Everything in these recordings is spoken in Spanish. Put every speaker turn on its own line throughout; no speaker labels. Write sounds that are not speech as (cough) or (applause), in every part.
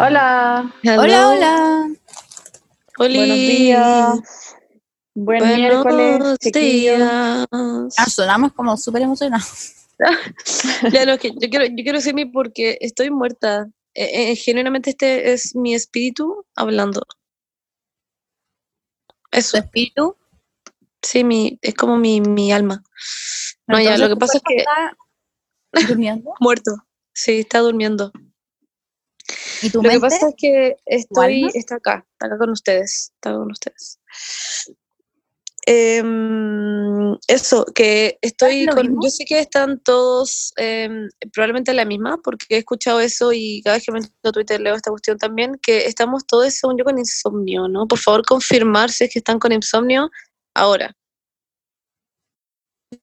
Hola.
Hola, hola.
Buenos días. Buen
Buenos
miércoles,
días. Ah, sonamos como súper emocionados. (laughs)
Ya, no, es que yo quiero, yo quiero decir mi porque estoy muerta. Eh, eh, genuinamente este es mi espíritu hablando.
¿Tu
Eso,
espíritu?
sí, mi, es como mi, mi alma. No, ya, lo que
¿tu
pasa es que
está durmiendo. (laughs)
muerto. Sí, está durmiendo.
¿Y tu
Lo que
mente?
pasa es que estoy, está acá, está acá con ustedes, está con ustedes. Em, eso, que estoy con,
mismo?
yo sé que están todos em, probablemente en la misma, porque he escuchado eso y cada vez que me meto a Twitter leo esta cuestión también, que estamos todos, según yo, con insomnio, ¿no? Por favor, confirmar si es que están con insomnio ahora.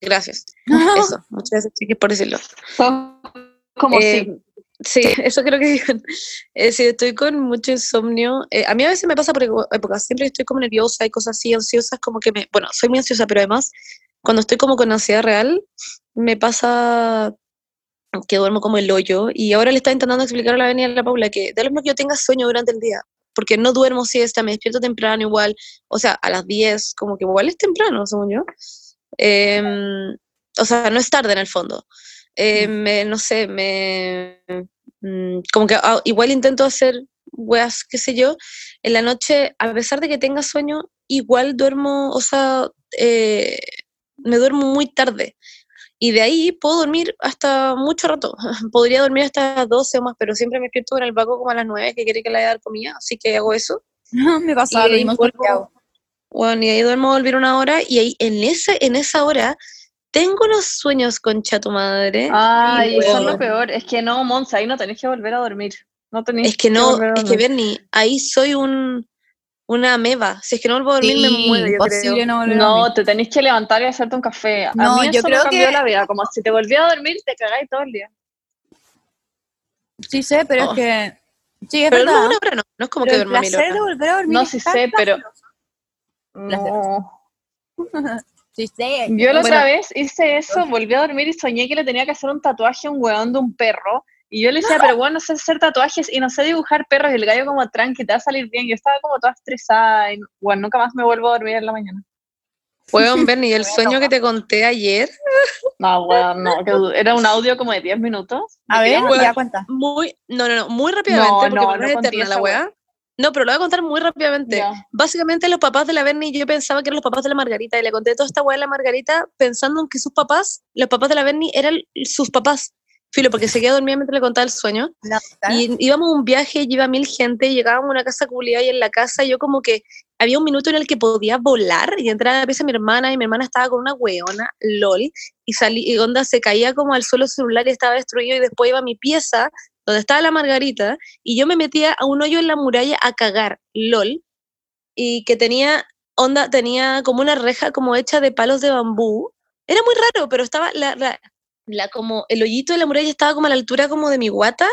Gracias. (laughs) Eso, muchas gracias, chiquis, por decirlo.
Como
Eh,
si.
Sí, eso creo que. Eh, si estoy con mucho insomnio, eh, a mí a veces me pasa por épocas, siempre estoy como nerviosa y cosas así, ansiosas, como que me, bueno, soy muy ansiosa, pero además, cuando estoy como con ansiedad real, me pasa que duermo como el hoyo, y ahora le estaba intentando explicar a la Avenida a la Paula que da lo mismo que yo tenga sueño durante el día, porque no duermo siesta, me despierto temprano igual, o sea, a las 10, como que igual es temprano, según yo. Em, o sea, no es tarde en el fondo. Eh, me, no sé, me... mm, como que ah, igual intento hacer weas, qué sé yo, en la noche, a pesar de que tenga sueño, igual duermo, o sea, eh, me duermo muy tarde. Y de ahí puedo dormir hasta mucho rato. (laughs) Podría dormir hasta las 12 o más, pero siempre me despierto con el vago como a las 9, que quiere que le haya dar comida, así que hago eso. (laughs)
me pasaba
Y
lo mismo.
Bueno, y ahí duermo a volver una hora, y ahí en, ese, en esa hora tengo unos sueños, concha tu madre.
Ay, eso es lo peor. Es que no, Monza, ahí no tenés que volver a dormir. No tenés
Es que no, es que. Bernie, ahí soy un una ameba. Si es que no vuelvo a dormir, me muero, yo creo.
no
te tenés que levantar y hacerte un café. A
No,
mí
yo creo
me cambió
que-
la vida. Como si te volví a dormir, te cagáis todo el día.
Sí sé, pero
Oh.
es que... Sí, es
Pero
verdad.
no no, no es como
pero
que duerma
de volver a dormir
No, sí sé, pero-. No. Yo la
Bueno.
otra vez hice eso, volví a dormir y soñé que le tenía que hacer un tatuaje a un weón de un perro. Y yo le decía, (laughs) pero bueno, no sé hacer tatuajes y no sé dibujar perros. Y el gallo como tranqui, te va a salir bien. Yo estaba como toda estresada y bueno, nunca más me vuelvo a dormir en la mañana.
Weón, (laughs) Bernie, el sueño que te conté ayer,
No, weón, no. que Era un audio como de 10 minutos.
A ver, ya cuenta.
muy, no, no, no, muy rápidamente,
No,
porque
no, no
es eterna la weá. No, pero lo voy a contar muy rápidamente. Básicamente los papás de la Bernie, yo pensaba que eran los papás de la Margarita, y le conté toda esta weá a la Margarita pensando en que sus papás, los papás de la Bernie, eran sus papás. Filo, porque se quedó dormida mientras le contaba el sueño.
La-
Y íbamos a un viaje, iba mil gente, llegábamos a una casa culiada y en la casa yo como que había un minuto en el que podía volar y entrar a la pieza de mi hermana y mi hermana estaba con una weona, lol, y salí, y onda se caía como al suelo el celular y estaba destruido y después iba a mi pieza donde estaba la Margarita y yo me metía a un hoyo en la muralla a cagar, lol, y que tenía, onda, tenía como una reja como hecha de palos de bambú. Era muy raro, pero estaba la, como el hoyito de la muralla estaba como a la altura como de mi guata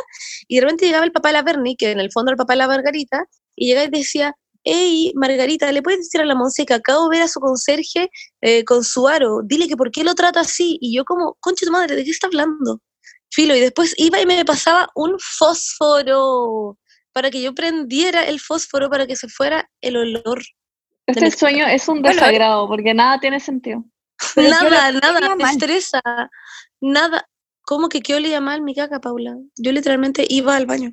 y de repente llegaba el papá de la Bernie, que en el fondo era el papá de la Margarita, y llegaba y decía, hey, Margarita, ¿le puedes decir a la Monse que acabo de ver a su conserje eh, con su aro? Dile que por qué lo trata así. Y yo como, concha tu madre, ¿de qué está hablando? Filo, y después iba y me pasaba un fósforo para que yo prendiera el fósforo para que se fuera el olor.
Este sueño es un
Bueno,
desagrado porque nada tiene sentido.
Pero
nada, nada, me estresa, nada. ¿Cómo que qué olía mal mi caca, Paula? Yo literalmente iba al baño.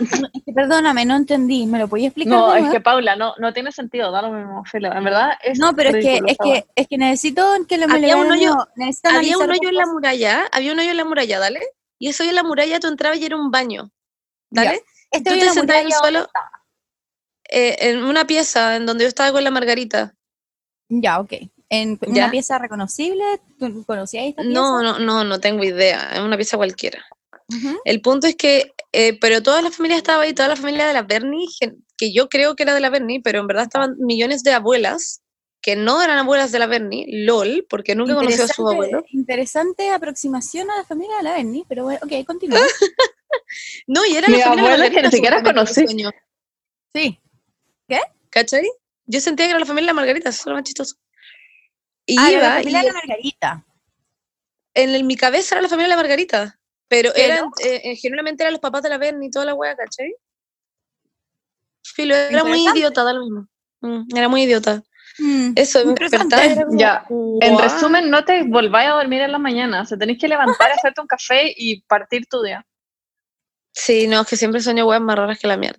Es que Perdóname, no entendí. ¿Me lo podías explicar?
No,
de
es que Paula, no, no tiene sentido, da lo mismo, Filo. En verdad es
No, pero es que, es que, es que necesito que lo me
Había un hoyo- Había un hoyo en la muralla, había un hoyo en la muralla, dale. Y ese hoyo en la muralla tú entrabas y era un baño, dale.
Este
Tú
hoyo
te
en la
en el
muralla, ¿dónde
suelo eh, en una pieza en donde yo estaba con la Margarita.
Ya, ok. En
¿Ya?
una pieza reconocible, ¿tú conocías esta pieza?
No, no, no, no tengo idea, es una pieza cualquiera.
Ujú.
El punto es que, eh, pero toda la familia estaba ahí, toda la familia de la Bernie, que yo creo que era de la Bernie, pero en verdad estaban millones de abuelas que no eran abuelas de la Bernie, lol, porque nunca conoció a
Interesante-
abuelos.
Interesante aproximación a la familia de la Berni, pero bueno, ok, continúa. (laughs)
No, y era
Mi
la familia de la
que ni siquiera
en
conocí.
sí.
¿Cachai? Yo sentía que era la familia de la Margarita, eso es lo más chistoso. Y
Ah,
iba,
la familia
y
de la Margarita.
en el- mi cabeza era la familia de la Margarita. Pero eran, eh, eh, generalmente eran los papás de la Berni y toda la wea, ¿cachai? Filo, era muy idiota, da lo mismo. Mm, era muy idiota.
Mm,
Eso, como,
Ya, En
"What?".
resumen, no te volváis a dormir en la mañana. O sea, tenés que levantar, (laughs) hacerte un café y partir tu día.
Sí, no, es que siempre sueño weas más raras que la mierda.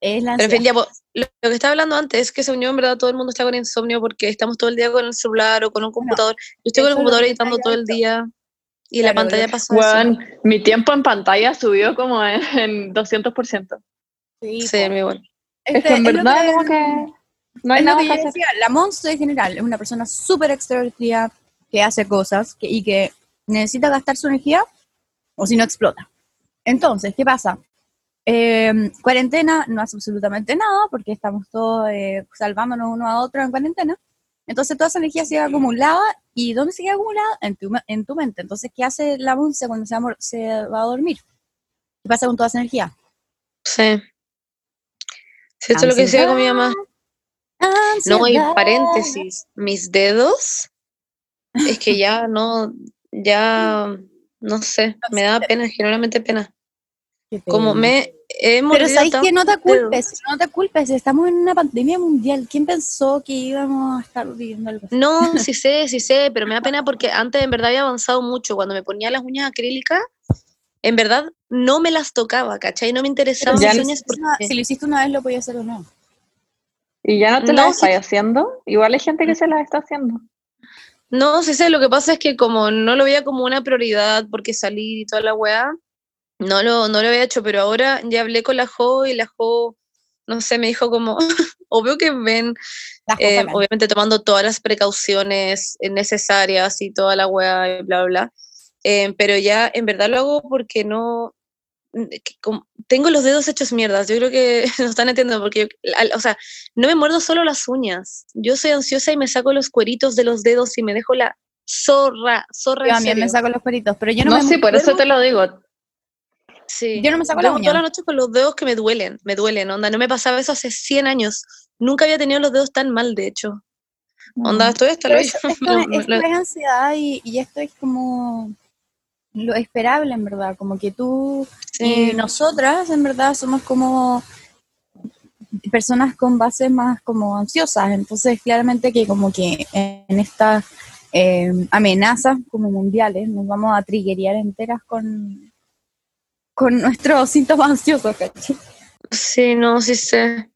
Es la
Pero en fin, ya, po, lo, lo que estaba hablando antes es que según yo, en verdad, todo el mundo está con insomnio porque estamos todo el día con el celular o con un computador. Yo estoy con el computador editando todo el día y la pantalla.
Weón, mi tiempo en pantalla subió como en, en 200%.
Sí,
Sí, mi igual.
Es
Este,
que en
es lo
verdad
que-
como que no hay
es lo
nada
que
que
yo
hacer.
decía, la Monster en general es una persona súper extrovertida que hace cosas que- y que necesita gastar su energía o si no explota. Entonces, ¿qué pasa? Eh, cuarentena no hace absolutamente nada porque estamos todos eh, salvándonos uno a otro en cuarentena. Entonces toda esa energía se queda acumulada y ¿dónde se queda acumulada? En tu, en tu mente. Entonces, ¿qué hace la Monse cuando se va, a mor- se va a dormir? ¿Qué pasa con toda esa energía?
Sí. Sí, esto es lo que decía con mi mamá. No, y paréntesis, mis dedos, es que ya no, ya, no sé, me da (laughs) pena, generalmente pena. Como me
Pero sabéis que no te culpes, no te culpes, estamos en una pandemia mundial. ¿Quién pensó que íbamos a estar viviendo algo así?
No, (laughs) sí sé, sí sé, pero me da pena porque antes en verdad había avanzado mucho. Cuando me ponía las uñas acrílicas, en verdad no me las tocaba, ¿cachai? No me interesaban
no-
uñas
Si
porque...
lo hiciste una vez, lo podías hacer o no.
Y ya no te
No,
las
sí.
estás haciendo. Igual hay gente que se las está haciendo.
No, sí sé, lo que pasa es que como no lo veía como una prioridad porque salir y toda la weá, no lo, no lo había hecho, pero ahora ya hablé con la Jo y la Jo, no sé, me dijo como, (laughs) obvio que ven, eh, obviamente tomando todas las precauciones necesarias y toda la weá y bla, bla, bla, eh, pero ya en verdad lo hago porque no, que como- tengo los dedos hechos mierdas, yo creo que (laughs) no están entendiendo, porque, yo- al- o sea, no me muerdo solo las uñas, yo soy ansiosa y me saco los cueritos de los dedos y me dejo la zorra, zorra
Yo también me saco los cueritos, pero yo no,
No,
me
sí, por eso te lo digo.
Sí.
Yo no me saco la
Duermo
uña.
toda la noche con los dedos que me duelen, me duelen, onda, no me pasaba eso hace 100 años, nunca había tenido los dedos tan mal, de hecho. Onda, estoy hasta lo
esto, (laughs) es, esto es ansiedad y, y esto es como lo esperable, en verdad. Como que tú y nosotras, en verdad, somos como personas con bases más como ansiosas. Entonces, claramente que como que en estas eh, amenazas como mundiales nos vamos a triggerear enteras con, con nuestros síntomas ansiosos, ¿cachai?
Sí, no, sí sé.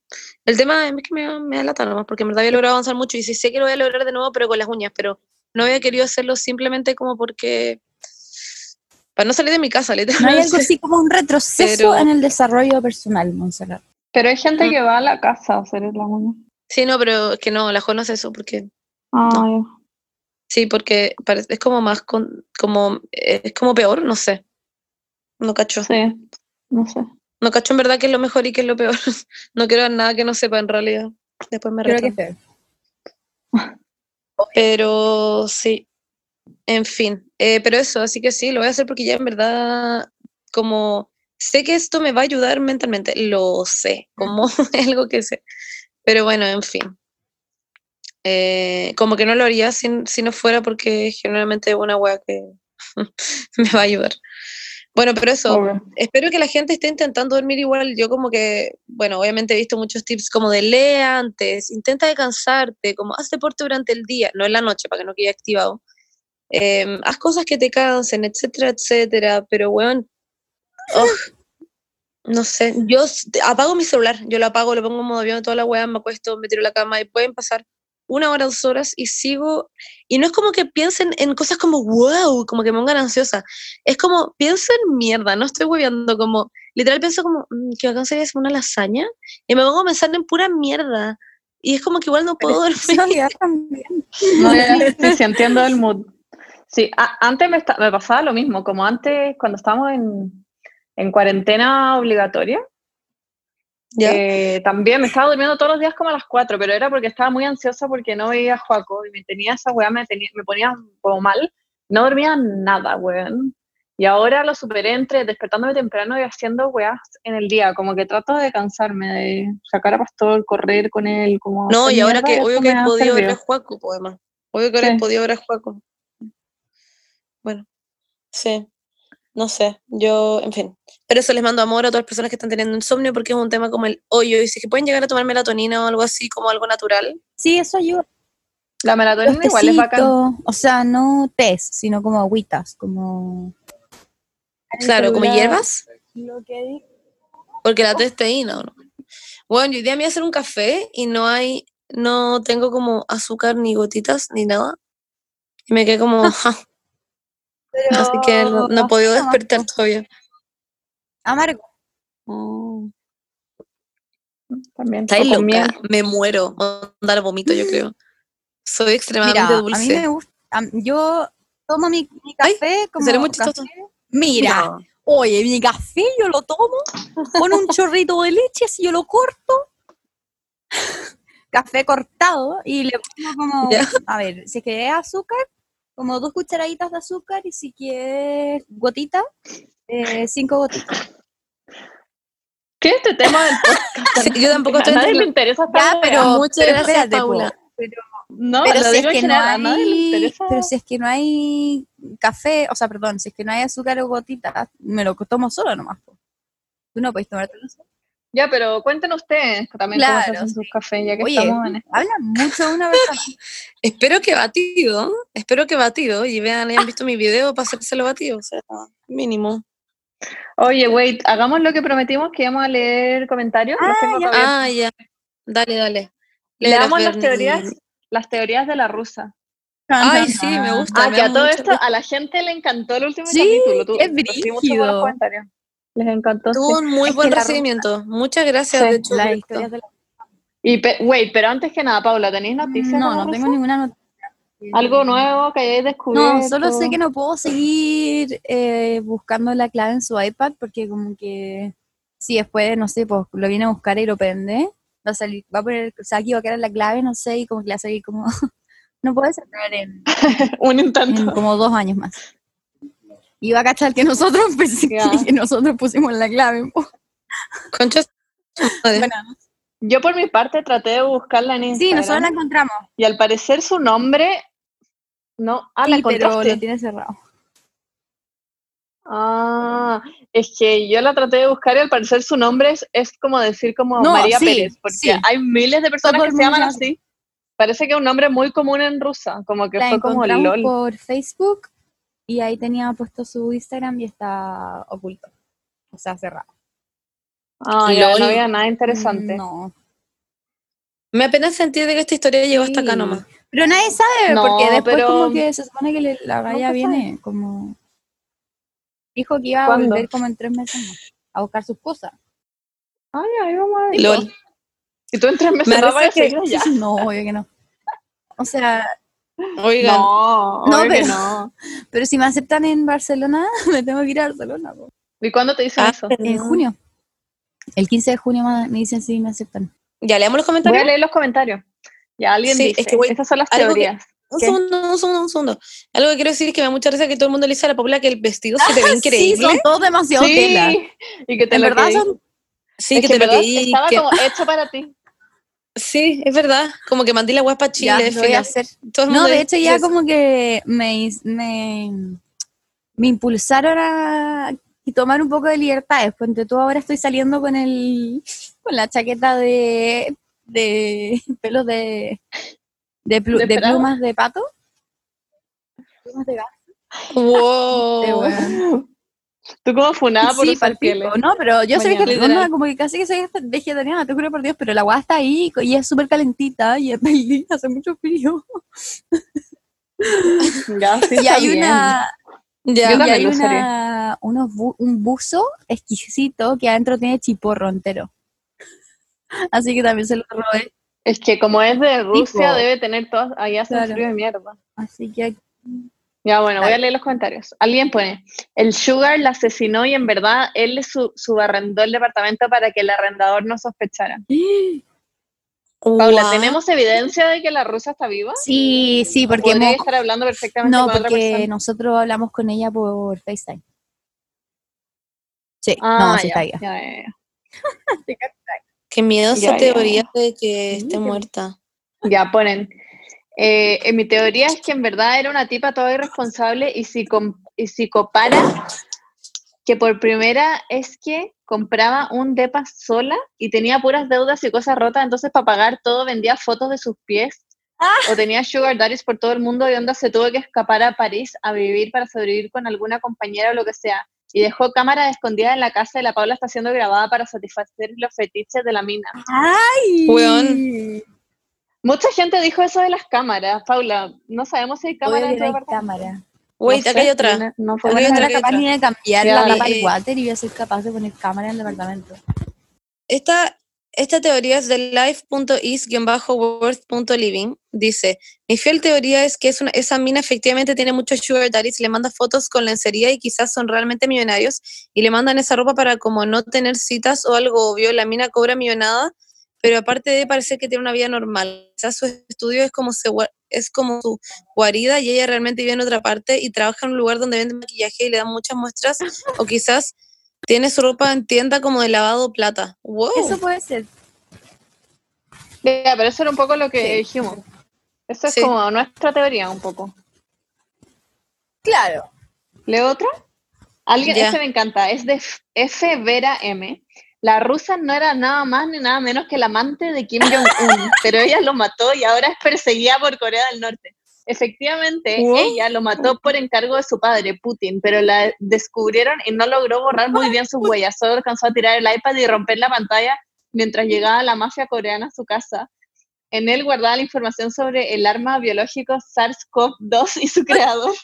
El tema es que me, me da lata nomás, porque en verdad había logrado avanzar mucho y sí sé que lo voy a lograr de nuevo, pero con las uñas, pero no había querido hacerlo simplemente como porque... Para no salir de mi casa, (laughs)
No hay
literalmente.
algo así como un retroceso
Pero-
en el desarrollo personal, Montserrat.
Pero hay gente
Mm.
que va a la casa a hacer la uña.
Sí, no, pero es que no, la Jo no hace eso, porque...
Ay,
Sí, porque parece, es como más, con, como, es como peor, no sé. No cacho.
sí, no sé.
No cacho en verdad qué es lo mejor y qué es lo peor. (laughs) no quiero nada que no sepa en realidad. Después me
Creo que. (laughs)
Pero sí, en fin. Eh, pero eso, así que sí, lo voy a hacer porque ya en verdad, como sé que esto me va a ayudar mentalmente, lo sé, como es (laughs) algo que sé. Pero bueno, en fin. Eh, como que no lo haría si, si no fuera porque generalmente es una wea que me va a ayudar. Bueno, pero eso,
Obvio.
espero que la gente esté intentando dormir igual. Yo como que, bueno, obviamente he visto muchos tips como de lee antes, intenta descansarte, como haz deporte durante el día, no en la noche para que no quede activado. Em, haz cosas que te cansen, etcétera, etcétera. Pero, weón, ugh, no sé, yo apago mi celular, yo lo apago, lo pongo en modo avión, toda la weá, me acuesto, me tiro la cama y pueden pasar una hora, dos horas y sigo. Y no es como que piensen en cosas como wow, como que me pongan ansiosa. Es como, pienso en mierda, no estoy hueveando, como, literal pienso como, "Mm, que bacán sería hacer una lasaña, y me pongo a pensar en pura mierda. Y es como que igual no puedo dormir.
También. (laughs)
No, sí, sí, entiendo el mood. Sí, a- antes me, me pasaba lo mismo, como antes cuando estábamos en, en cuarentena obligatoria,
¿Ya?
eh, también me estaba durmiendo todos los días como a las 4, pero era porque estaba muy ansiosa porque no veía a Joaco y me tenía esa weá, me, tenía, me ponía como mal, no dormía nada, weón. Y ahora lo superé entre despertándome temprano y haciendo weas en el día, como que trato de cansarme, de sacar a Pastor, correr con él, como...
No, y ahora que, obvio que he podido ver a. Juaco, además. Obvio que ahora he podido ver a Juaco. Bueno, sí. No sé, yo, en fin. Pero eso les mando amor a todas las personas que están teniendo insomnio porque es un tema como el hoyo. Y si que pueden llegar a tomar melatonina o algo así, como algo natural.
Sí, eso ayuda.
La melatonina igual es bacán.
O sea, no test, sino como agüitas, como...
Claro, como hierbas.
Lo que
Porque la testeína, ¿o ¿no? Bueno, yo hoy día me voy a hacer un café y no hay, no tengo como azúcar ni gotitas ni nada. Y me quedé como, (laughs) ja,
Pero
así que no, no he podido
café
despertar todavía.
Amargo.
También.
Estáis
o con miel.
loca, me muero. Voy a andar vomito, yo creo. Soy extremadamente
Mira, a
dulce.
mí me gusta. Yo tomo mi, mi
Ay,
café como.
seré muy chistoso.
café. Mira,
No.
oye, mi café yo lo tomo con un chorrito de leche, si yo lo corto. (laughs) café cortado y le pongo como. A ver, si es que es azúcar, como dos cucharaditas de azúcar y si quieres gotitas, eh, cinco gotitas.
¿Qué es este tema del podcast?
Sí, yo tampoco
a
estoy
nadie le interesa esta
Ya, pero,
Muchas
pero
gracias. Paula.
Pero,
No,
pero
lo
si es que no
general,
hay, pero si es que no hay café, o sea, perdón, si es que no hay azúcar o gotitas, me lo tomo solo nomás. Tú no puedes tomártelo solo.
Ya, pero cuéntenos ustedes también cómo se
Claro,
hacen sus cafés, ya que
Oye,
estamos en esto.
habla mucho de una persona. (laughs)
Espero que batido, espero que batido, y vean, hayan visto mi video para hacérselo batido, o sea, mínimo.
Oye, wait, hagamos lo que prometimos que íbamos a leer comentarios.
Ah,
tengo
ya.
todavía.
Ah, ya. Dale, dale.
Leamos las teorías, las teorías de la rusa.
Ay, sí, me gusta.
Ah,
me
que a todo
mucho
esto, a la gente le encantó el último
Sí,
capítulo. Tú,
es brígido.
buenos comentarios. Les encantó, sí.
Tuvo un muy
Es
buen
la
recibimiento. Muchas gracias,
Sí,
de hecho.
Las historias de la...
Y, pe- wait, pero antes que nada, Paula, ¿tenéis noticias? de
No,
la
no tengo ninguna noticia.
¿Algo nuevo que hayáis descubierto?
No, solo sé que no puedo seguir eh, buscando la clave en su iPad porque como que si después, no sé, pues lo viene a buscar y lo prende, va a salir, va a poner, o sea, aquí va a quedar la clave, no sé, y como que le va a salir como, (laughs) no puedes entrar en, (laughs)
Un
en
intento.
como dos años más. Va a cachar que nosotros, pues, que nosotros pusimos la clave.
Concha.
Bueno,
Yo por mi parte traté de buscarla en
sí,
Instagram.
nosotros la encontramos.
Y al parecer su nombre... No, ah, la
sí, pero
encontraste.
lo tiene cerrado.
Ah, es que yo la traté de buscar y al parecer su nombre es, es como decir como
No,
María
sí,
Pérez, porque
sí.
hay miles de personas que
el
se llaman así. Parece que es un nombre muy común en rusa, como que
La
fue como
encontramos
LOL.
por Facebook y ahí tenía puesto su Instagram y está oculto. O sea, cerrado.
Ah, ya,
LOL.
no había nada interesante.
No.
Me apenas sentí de que esta historia llegó hasta acá nomás.
Pero nadie sabe,
No,
porque después
pero-
como que se supone que le- la
Nunca
viene como... Dijo que iba a
¿Cuándo?
volver como en tres meses más, a buscar sus cosas.
Ay, ahí vamos a ver.
LOL.
Y tú en tres meses
Me
no
da
vas a
que-
allá. (laughs)
No, obvio que no. O sea,
Oigan,
No,
No,
que
pero-
no.
pero si me aceptan en Barcelona, (laughs) me tengo que ir a Barcelona. po.
¿Y cuándo te dicen
Ah,
eso?
En junio. El 15 de junio me dicen si me aceptan.
ya leamos los
Voy
comentarios.
a leer los comentarios. Ya alguien
Sí,
dice,
es que voy-
esas son las
algo que-
teorías.
Un
¿Qué?
segundo, un segundo, un segundo. Algo que quiero decir es que me da mucha risa que todo el mundo le dice a la Paula que el vestido se te ve (laughs)
Sí,
increíble.
son todos demasiado tela.
Sí, y que te
En
lo
verdad
pedí.
son...
Sí,
Es
que
que
te lo pedí.
estaba
que-
como (laughs) hecho para ti.
Sí, es verdad. Como que mandé la para Chile.
Ya, lo voy a hacer.
Todo
No, de hecho ya
eso.
como que me, me, me impulsaron a y tomar un poco de libertades. Ponte tú ahora estoy saliendo con el con la chaqueta de, de pelos de de, plu-
¿De
de
Prada?
plumas de pato. Plumas de gato.
Wow.
Tú como funada por
Sí,
usar pieles.
No, pero yo soy vegetariana, como que casi que soy vegetariana, te juro por Dios, pero la agua está ahí y es súper calentita y es (laughs) feliz, hace mucho frío. (laughs)
Ya, sí,
y hay
bien.
una,
Ya.
Y hay una, unos bu- un buzo exquisito que adentro tiene chiporro entero. Así que también se lo robé.
Es que como es de Rusia, debe tener todas, ahí hace
Claro.
frío de mierda.
Así que
Ya, bueno, voy a leer los comentarios. Alguien pone, el Sugar la asesinó y en verdad él le su- subarrendó el departamento para que el arrendador no sospechara. (gasps) Paula. ¿tenemos evidencia de que la rusa está viva?
sí, sí, porque
Podría
hemos-
estar hablando perfectamente
no,
con otra
porque
persona.
nosotros hablamos con ella por FaceTime. Sí,
Ah,
no, sí
ya,
está viva.
ya, ya, ya.
Qué miedo esa
Ya, ya.
teoría de que esté muerta.
Ya ponen. Eh, en mi teoría es que en verdad era una tipa toda irresponsable y, psico- y psicopara que por primera es que compraba un depa sola y tenía puras deudas y cosas rotas, entonces para pagar todo vendía fotos de sus pies. O tenía sugar daddies por todo el mundo y onda se tuvo que escapar a París a vivir para sobrevivir con alguna compañera o lo que sea. Y dejó cámara escondida en la casa y la Paula está siendo grabada para satisfacer los fetiches de la mina.
¡Ay!
Weón.
Mucha gente dijo eso de las cámaras, Paula. No sabemos si hay cámara en
hay
departamento.
cámara.
Wait,
No
acá hay otra.
no- no
Hay otra,
era capaz
otra.
ni de cambiar la tapa del water y voy a ser capaz de poner cámara en el departamento.
Esta, esta teoría es de life.is-worth.living. Dice, mi fiel teoría es que es una, esa mina efectivamente tiene muchos sugar daddies, le manda fotos con lencería y quizás son realmente millonarios y le mandan esa ropa para como no tener citas o algo obvio. La mina cobra millonada, pero aparte de parecer que tiene una vida normal. Quizás su estudio es como, se es como su guarida y ella realmente vive en otra parte y trabaja en un lugar donde vende maquillaje y le dan muchas muestras o quizás tiene su ropa en tienda como de lavado plata. Wow.
Eso puede ser.
Ya, pero eso era un poco lo que
Sí.
dijimos. Eso es
Sí.
como nuestra teoría un poco.
Claro.
¿Leo otra? Alguien,
Ya.
ese me encanta, es de F. Vera M. La rusa no era nada más ni nada menos que la amante de Kim Jong-un, (laughs) pero ella lo mató y ahora es perseguida por Corea del Norte. Efectivamente, ella lo mató por encargo de su padre, Putin, pero la descubrieron y no logró borrar muy bien sus huellas. Solo alcanzó a tirar el iPad y romper la pantalla mientras llegaba la mafia coreana a su casa. En él guardaba la información sobre el arma biológico SARS-CoV-2 y su creador.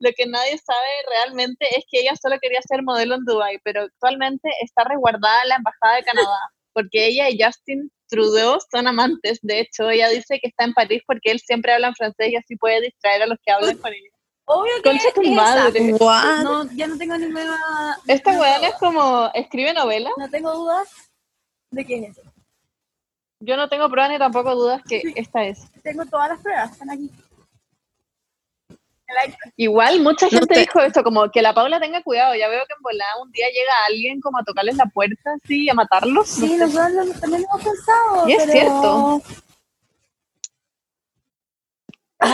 Lo que nadie sabe realmente es que ella solo quería ser modelo en Dubai, pero actualmente está resguardada en la embajada de Canadá, (laughs) porque ella y Justin Trudeau son amantes. De hecho, ella dice que está en París porque él siempre habla en francés y así puede distraer a los que hablan con ella.
Obvio que
Concha tu
es
madre.
esa. No, ya no tengo ninguna...
Esta
no,
weona es como, escribe novelas.
No tengo dudas de qué es eso.
Yo no tengo pruebas ni tampoco dudas que esta es.
Tengo todas las pruebas, están aquí.
Igual mucha
No
gente
te-
dijo esto, como que la Paula tenga cuidado. Ya veo que en volada un día llega alguien como a tocarles la puerta así y a matarlos. no
Sí,
sé.
nosotros lo- también lo hemos pensado.
Y es
pero-
cierto.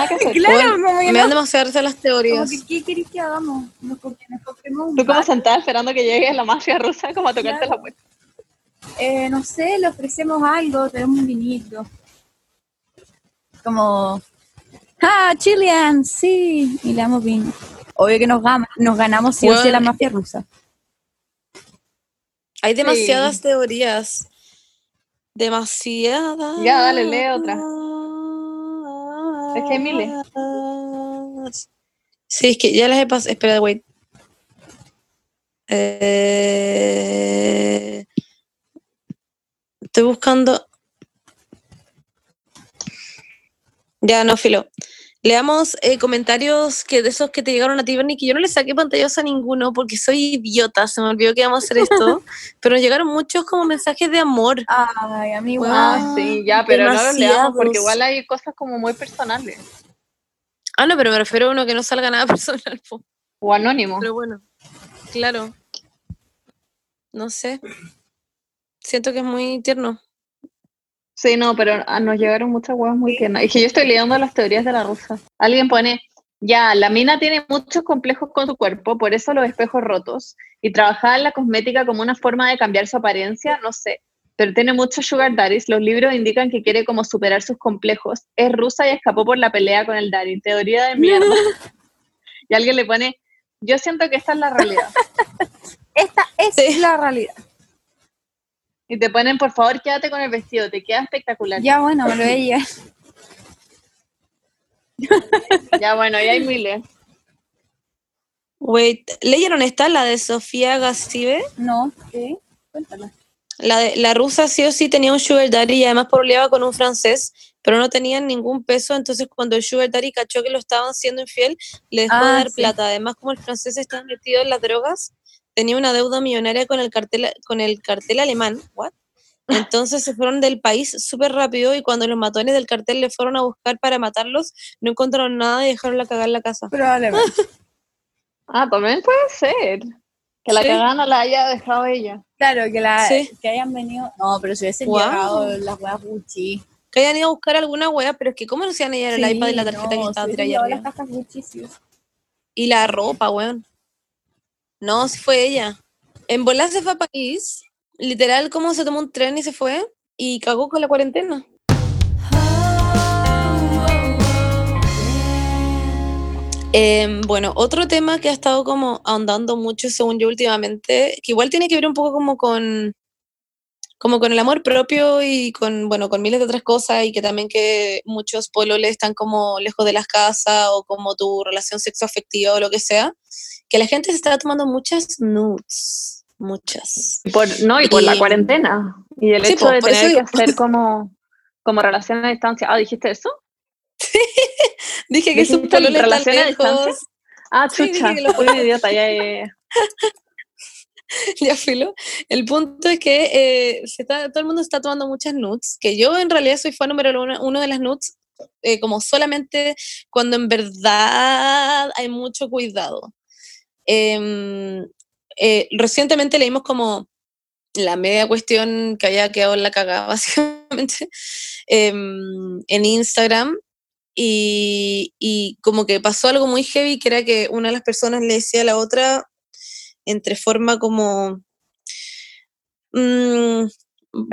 Que.
Claro,
Bueno, me
no-
dan demasiado risa las
como
teorías.
que, ¿qué querés que hagamos? Nos, nos
Tú como sentada esperando que llegue la mafia rusa como a tocarte
Claro.
la puerta.
eh, no sé, le ofrecemos algo, tenemos un vinito. Como, ah, Chilean, sí, y le damos vino. Obvio que nos, gama- nos ganamos sí o sí a la
Bueno.
mafia rusa.
Hay demasiadas teorías. Demasiadas.
Ya, dale, lee otra. Es que hay miles.
Sí, es que ya las he pasado. Espera, wait. Eh, estoy buscando. Ya, no, filo. Leamos eh, comentarios que de esos que te llegaron a ti, Bernie, que yo no le saqué pantallas a ninguno porque soy idiota, se me olvidó que íbamos a hacer esto, (laughs) pero nos llegaron muchos como mensajes de amor.
Ay, amigo.
Ah, sí, ya, pero no los leamos porque igual hay cosas como muy personales
Ah, no, pero me refiero a uno que no salga nada (laughs) personal. po.
o anónimos.
Pero bueno, claro. No sé. Siento que es muy tierno.
Sí, no, pero ah, nos llegaron muchas huevas muy tiernas. Y que yo estoy leyendo las teorías de la rusa. Alguien pone, ya, la mina tiene muchos complejos con su cuerpo, por eso los espejos rotos. Y trabajaba en la cosmética como una forma de cambiar su apariencia, no sé. Pero tiene muchos sugar daddies. Los libros indican que quiere como superar sus complejos. Es rusa y escapó por la pelea con el daddy. Teoría de mierda. (laughs) y alguien le pone, yo siento que esta es la realidad.
Esta es
Sí.
la realidad.
Y te ponen, por favor, quédate con el vestido, te queda espectacular.
Ya, bueno, me lo veía. (laughs)
Ya, bueno, ya hay miles.
Wait, ¿leyeron esta? La de Sofía Gassive.
No, ¿qué? Cuéntala.
La, de, la rusa sí o sí tenía un sugar daddy y además pololeaba con un francés, pero no tenían ningún peso, entonces cuando el sugar daddy cachó que lo estaban siendo infiel, le dejó de
Ah,
dar
sí.
plata. Además, como el francés estaba metido en las drogas, tenía una deuda millonaria con el cartel, con el cartel alemán. What? Entonces se fueron del país súper rápido y cuando los matones del cartel le fueron a buscar para matarlos, no encontraron nada y dejaron la cagar en la casa.
Probablemente. (laughs)
Ah, también puede ser. Que la
Sí.
cagana la haya dejado ella.
Claro, que, la,
Sí.
que hayan venido. No, pero si hubiesen
Guau.
llegado las weas Gucci.
Que hayan ido a buscar alguna wea, pero es que ¿cómo no se iban a llevar el
Sí,
iPad y la tarjeta
no,
que estaba tirada. Y la ropa, weón. No, sí fue ella. En volar se fue a París, literal como se tomó un tren y se fue y cagó con la cuarentena. Em, bueno, otro tema que ha estado como ahondando mucho, según yo últimamente, que igual tiene que ver un poco como con, como con el amor propio y con, bueno, con miles de otras cosas y que también que muchos pololes están como lejos de las casas o como tu relación sexoafectiva o lo que sea, que la gente se está tomando muchas nudes, muchas.
Por, no, y por la
Y-
cuarentena. Y el
Sí,
hecho de tener que hacer (laughs) como, como relación a distancia. Ah, ¿dijiste eso? (laughs)
Dije que sus
¿Dijiste
pololes
relación a distancia? Ah,
Sí,
chucha.
que lo-
un idiota, ya, ya, ya. (laughs) (laughs)
ya filo. El punto es que eh, todo el mundo está tomando muchas nudes, que yo en realidad soy fan número uno, uno de las nudes, eh, como solamente cuando en verdad hay mucho cuidado. Em, eh, recientemente leímos como la media cuestión que había quedado en la cagada, (laughs) básicamente, em, en Instagram. Y como que pasó algo muy heavy, que era que una de las personas le decía a la otra, entre forma como... mm,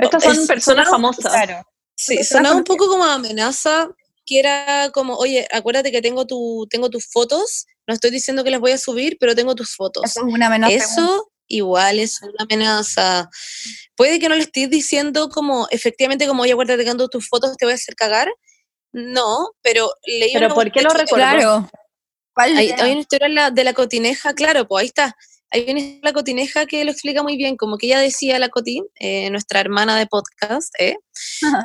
Estas son
es-
personas
sonaba-
famosas.
Claro.
Sí, sonaba un poco como amenaza, que era como, oye, acuérdate que tengo, tu, tengo tus fotos, no estoy diciendo que las voy a subir, pero tengo tus fotos.
Eso es una amenaza.
Eso igual es una amenaza. Puede que no le estés diciendo como, efectivamente, como, oye, acuérdate que tengo tus fotos, te voy a hacer cagar. No, pero leí
Pero ¿por qué
de
lo recuerdo?
Claro. ¿Cuál
hay, una historia en la- de la cotineja, claro, pues ahí está. Hay una la cotineja que lo explica muy bien, como que ella decía, la Coti, eh, nuestra hermana de podcast, ¿eh?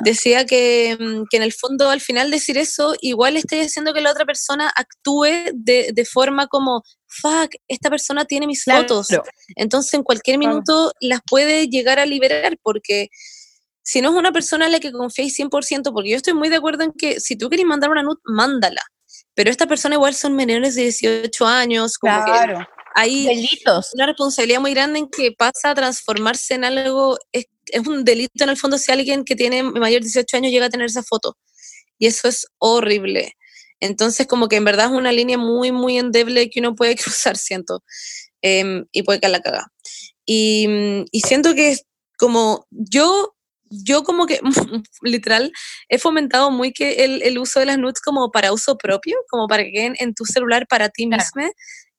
decía que, mm, que en el fondo al final decir eso, igual esté haciendo que la otra persona actúe de, de forma como, fuck, esta persona tiene mis
Claro.
fotos. Entonces en cualquier minuto las puede llegar a liberar porque si no es una persona en la que confiéis 100%, porque yo estoy muy de acuerdo en que si tú quieres mandar una nude, mándala. Pero esta persona igual son menores de 18 años, como que
Claro.
Hay
Delitos.
una responsabilidad muy grande en que pasa a transformarse en algo, es, es un delito en el fondo si alguien que tiene mayor de 18 años llega a tener esa foto. Y eso es horrible. Entonces como que en verdad es una línea muy, muy endeble que uno puede (laughs) cruzar, siento. Em, y puede caer la caga. Y, y siento que es como yo, yo como que (laughs) literal he fomentado muy que el, el uso de las nudes como para uso propio, como para que queden en tu celular para ti
Claro.
misma,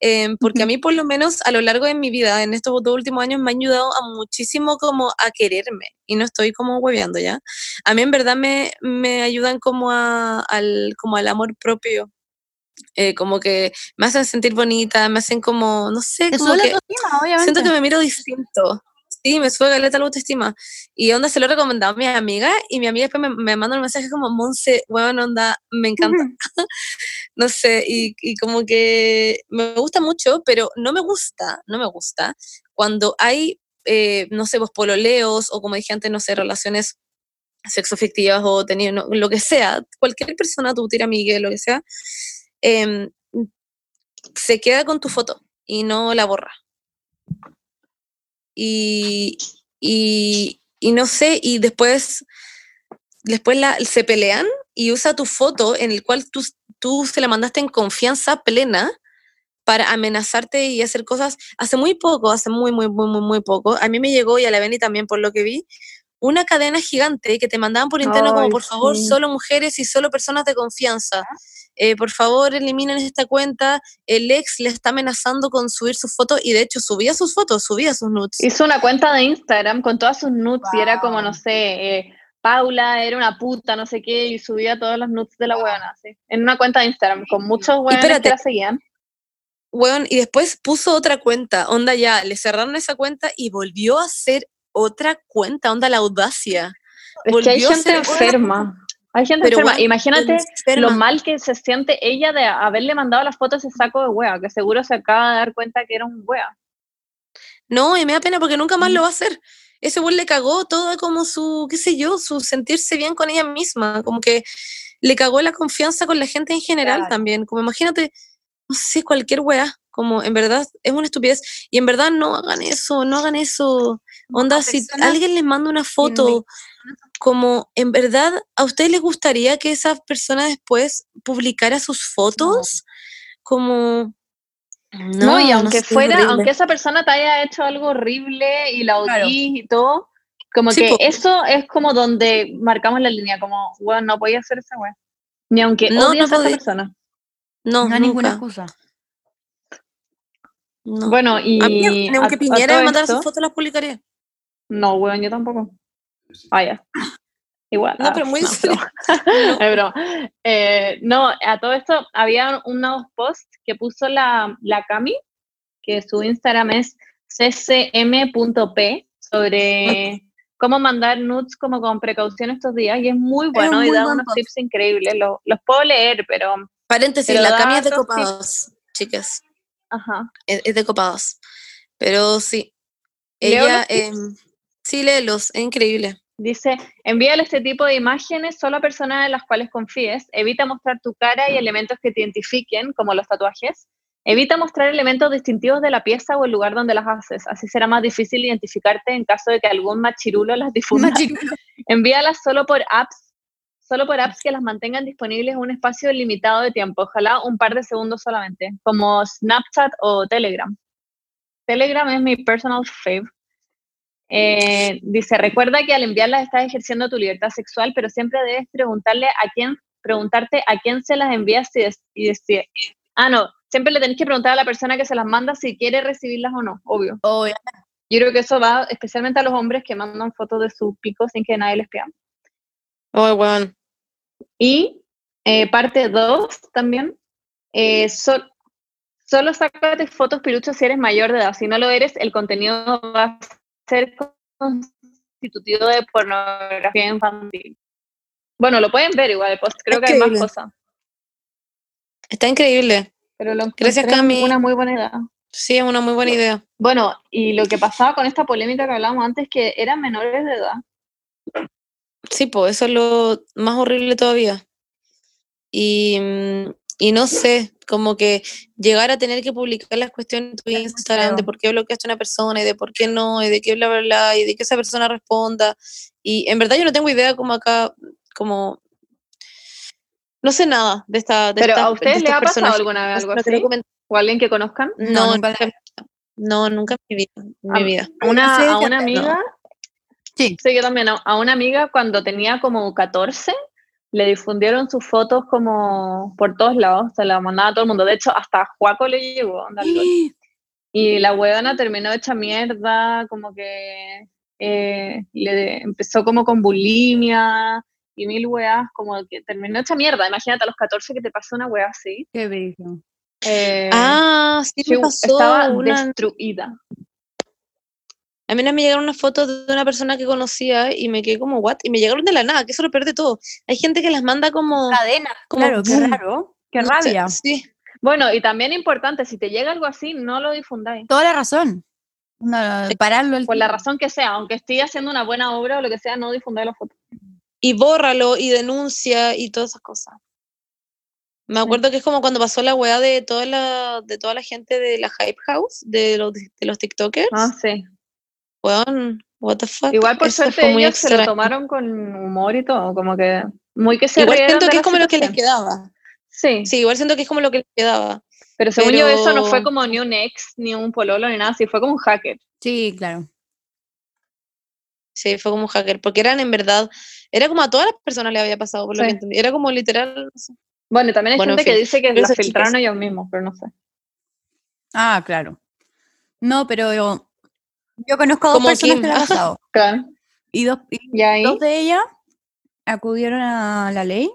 em, porque a mí por lo menos a lo largo de mi vida, en estos dos últimos años, me ha ayudado a muchísimo como a quererme y no estoy como hueveando ya. A mí en verdad me, me ayudan como, a, al, como al amor propio. eh, como que me hacen sentir bonita, me hacen como, no sé, como que
autoestima, obviamente.
siento que me miro distinto. Sí, me sube caleta la autoestima. Y onda se lo he recomendado a mi amiga y mi amiga después me, me manda un mensaje como, Monse, weón, onda, me encanta. (laughs) no sé, y, y como que me gusta mucho, pero no me gusta, no me gusta cuando hay, eh, no sé, pues pololeos o como dije antes, no sé, relaciones sexoafectivas o tenido, no, lo que sea, cualquier persona, tu tira amiga, lo que sea, em, se queda con tu foto y no la borra. Y, y, y no sé, y después, después la, se pelean y usa tu foto en el cual tú, tú se la mandaste en confianza plena para amenazarte y hacer cosas. Hace muy poco, hace muy, muy, muy, muy, muy poco, a mí me llegó y a la Beni también por lo que vi, una cadena gigante que te mandaban por interno como por favor
sí.
solo mujeres y solo personas de confianza. Eh, por favor eliminen esta cuenta, el ex le está amenazando con subir sus fotos y de hecho subía sus fotos, subía sus nudes.
Hizo una cuenta de Instagram con todas sus nudes y era como, no sé, eh, Paula era una puta, no sé qué, y subía todos los nudes de la weona, así. En una cuenta de Instagram, con muchos weones
espérate.
que la seguían.
Weón, y después puso otra cuenta, onda ya, le cerraron esa cuenta y volvió a hacer otra cuenta, onda la audacia.
Es que hay gente
una-
enferma. Hay gente
Pero,
enferma.
weón,
Imagínate
enferma.
lo mal que se siente ella de haberle mandado las fotos a ese saco de wea, que seguro se acaba de dar cuenta que era un wea.
No, y me da pena porque nunca más
Mm.
lo va a hacer. Ese güey le cagó toda como su, qué sé yo, su sentirse bien con ella misma, como que le cagó la confianza con la gente en general
Claro.
también. Como imagínate, no sé, cualquier weá, como en verdad es una estupidez. Y en verdad no hagan eso, no hagan eso. Onda, si alguien les manda una foto, como en verdad, ¿a ustedes les gustaría que esa persona después publicara sus fotos? Como,
No, y aunque
es
fuera,
horrible.
aunque esa persona te haya hecho algo horrible y la
Claro.
odies y todo, como
Sí,
que
po.
eso es como donde marcamos la línea, como, bueno, no podía hacer esa weá. Ni aunque
No,
odies
no
a esa
podía.
persona.
No,
No hay ninguna excusa.
No.
Bueno, y.
a mí,
a-
aunque
a
Piñera me mandara
esto-
sus fotos, las publicaría.
No, weón, yo tampoco. Vaya. (laughs) Igual.
No,
ah,
pero muy
no, (laughs) broma. Eh, no, a todo esto había unos posts que puso la, la Cami, que su Instagram es ccm.p, sobre cómo mandar nudes como con precaución estos días, y es muy bueno y
muy
da
buen
unos
post.
tips increíbles. Los, los puedo leer, pero.
Paréntesis,
Pero
la Cami es de
tips.
copados, chicas.
Ajá.
Es, es de copados. Pero sí.
¿Leo
Ella,
los tips?
em, sí, léelos, es increíble.
Dice, envíale este tipo de imágenes solo a personas en las cuales confíes. Evita mostrar tu cara y elementos que te identifiquen, como los tatuajes. Evita mostrar elementos distintivos de la pieza o el lugar donde las haces. Así será más difícil identificarte en caso de que algún machirulo las difunda.
Machirulo. (laughs)
Envíalas solo por apps, solo por apps que las mantengan disponibles un espacio limitado de tiempo, ojalá un par de segundos solamente, como Snapchat o Telegram. Telegram es mi personal fave. Eh, dice, recuerda que al enviarlas estás ejerciendo tu libertad sexual, pero siempre debes preguntarle a quién, preguntarte a quién se las envías des- y decir, ah, no, siempre le tenés que preguntar a la persona que se las manda si quiere recibirlas o no, obvio.
Obvio.
Yo creo que eso va especialmente a los hombres que mandan fotos de su pico sin que nadie les pida.
Oh, weón.
Y eh, parte 2 también, eh, sol- solo sácate fotos piruchos si eres mayor de edad. Si no lo eres, el contenido va a ser constitutivo de pornografía infantil. Bueno, lo pueden ver igual post, creo que hay más cosas.
Está increíble.
Pero lo
Gracias, Cami.
una muy buena idea.
Sí, es una muy buena idea.
Bueno, y lo que pasaba con esta polémica que hablábamos antes, que eran menores de edad.
Sí, pues eso es lo más horrible todavía. Y, mm, y no sé, como que llegar a tener que publicar las cuestiones en tu Instagram de por qué bloqueaste a una persona y de por qué no, y de qué bla, bla, bla, y de que esa persona responda. Y en verdad yo no tengo idea como acá, como... No sé nada de esta de
Pero
estas-
¿a
de
ustedes les ha pasado
personajes.
alguna vez
No
algo
no te lo
así? ¿O alguien que conozcan?
No,
No,
nunca
no, nunca en mi vida. En mi
Ah,
vida.
A una,
Sí,
a una
no.
amiga,
Sí.
sí, yo también, a, a una amiga cuando tenía como 14, le difundieron sus fotos como por todos lados, se la mandaba a todo el mundo. De hecho, hasta a Juaco le llegó. (gasps) Y la huevona terminó hecha mierda, como que eh, le empezó como con bulimia y mil weas, como que terminó hecha mierda. Imagínate a los 14 que te pasó una wea así.
Qué brillo.
Eh,
Ah, sí
she
me pasó.
estaba
una-
destruida.
A mí me llegaron unas fotos de una persona que conocía y me quedé como, ¿what? Y me llegaron de la nada, que eso lo pierde todo. Hay gente que las manda como...
Cadena.
Como
Claro, qué raro. Qué
no sé,
rabia.
Sí,
Bueno, y también importante, si te llega algo así, no lo difundáis.
Toda la razón. No, pararlo el
Por la razón que sea, aunque esté haciendo una buena obra o lo que sea, no difundáis la foto.
y bórralo y denuncia y todas esas cosas. Me acuerdo que es como cuando pasó la weá de toda la, de toda la gente de la Hype House, de los, de los TikTokers.
Ah, sí.
Weón, what the fuck.
Igual por
Eso
suerte ellos se lo tomaron con humor y todo, como que muy que se
Igual siento que es como lo que les
situación.
quedaba.
Sí,
Sí, igual siento que es como lo que les quedaba.
pero según yo eso no fue
pero-
como ni un ex, ni un pololo, ni nada así, fue como un hacker.
Sí, claro.
Sí, fue como un hacker, porque eran en verdad, era como a todas las personas le había pasado, por lo
Sí.
que entendí. Era como literal, no sé.
Bueno, y también hay
Bueno, en
gente que dice que
Pero
la
esas
filtraron
chicas-
ellos mismos, pero no sé.
Ah, claro. No, pero yo, conozco a dos personas
Kim.
que le ha (laughs) pasado.
Claro.
Y dos, y
Y ahí,
dos de ellas acudieron a la ley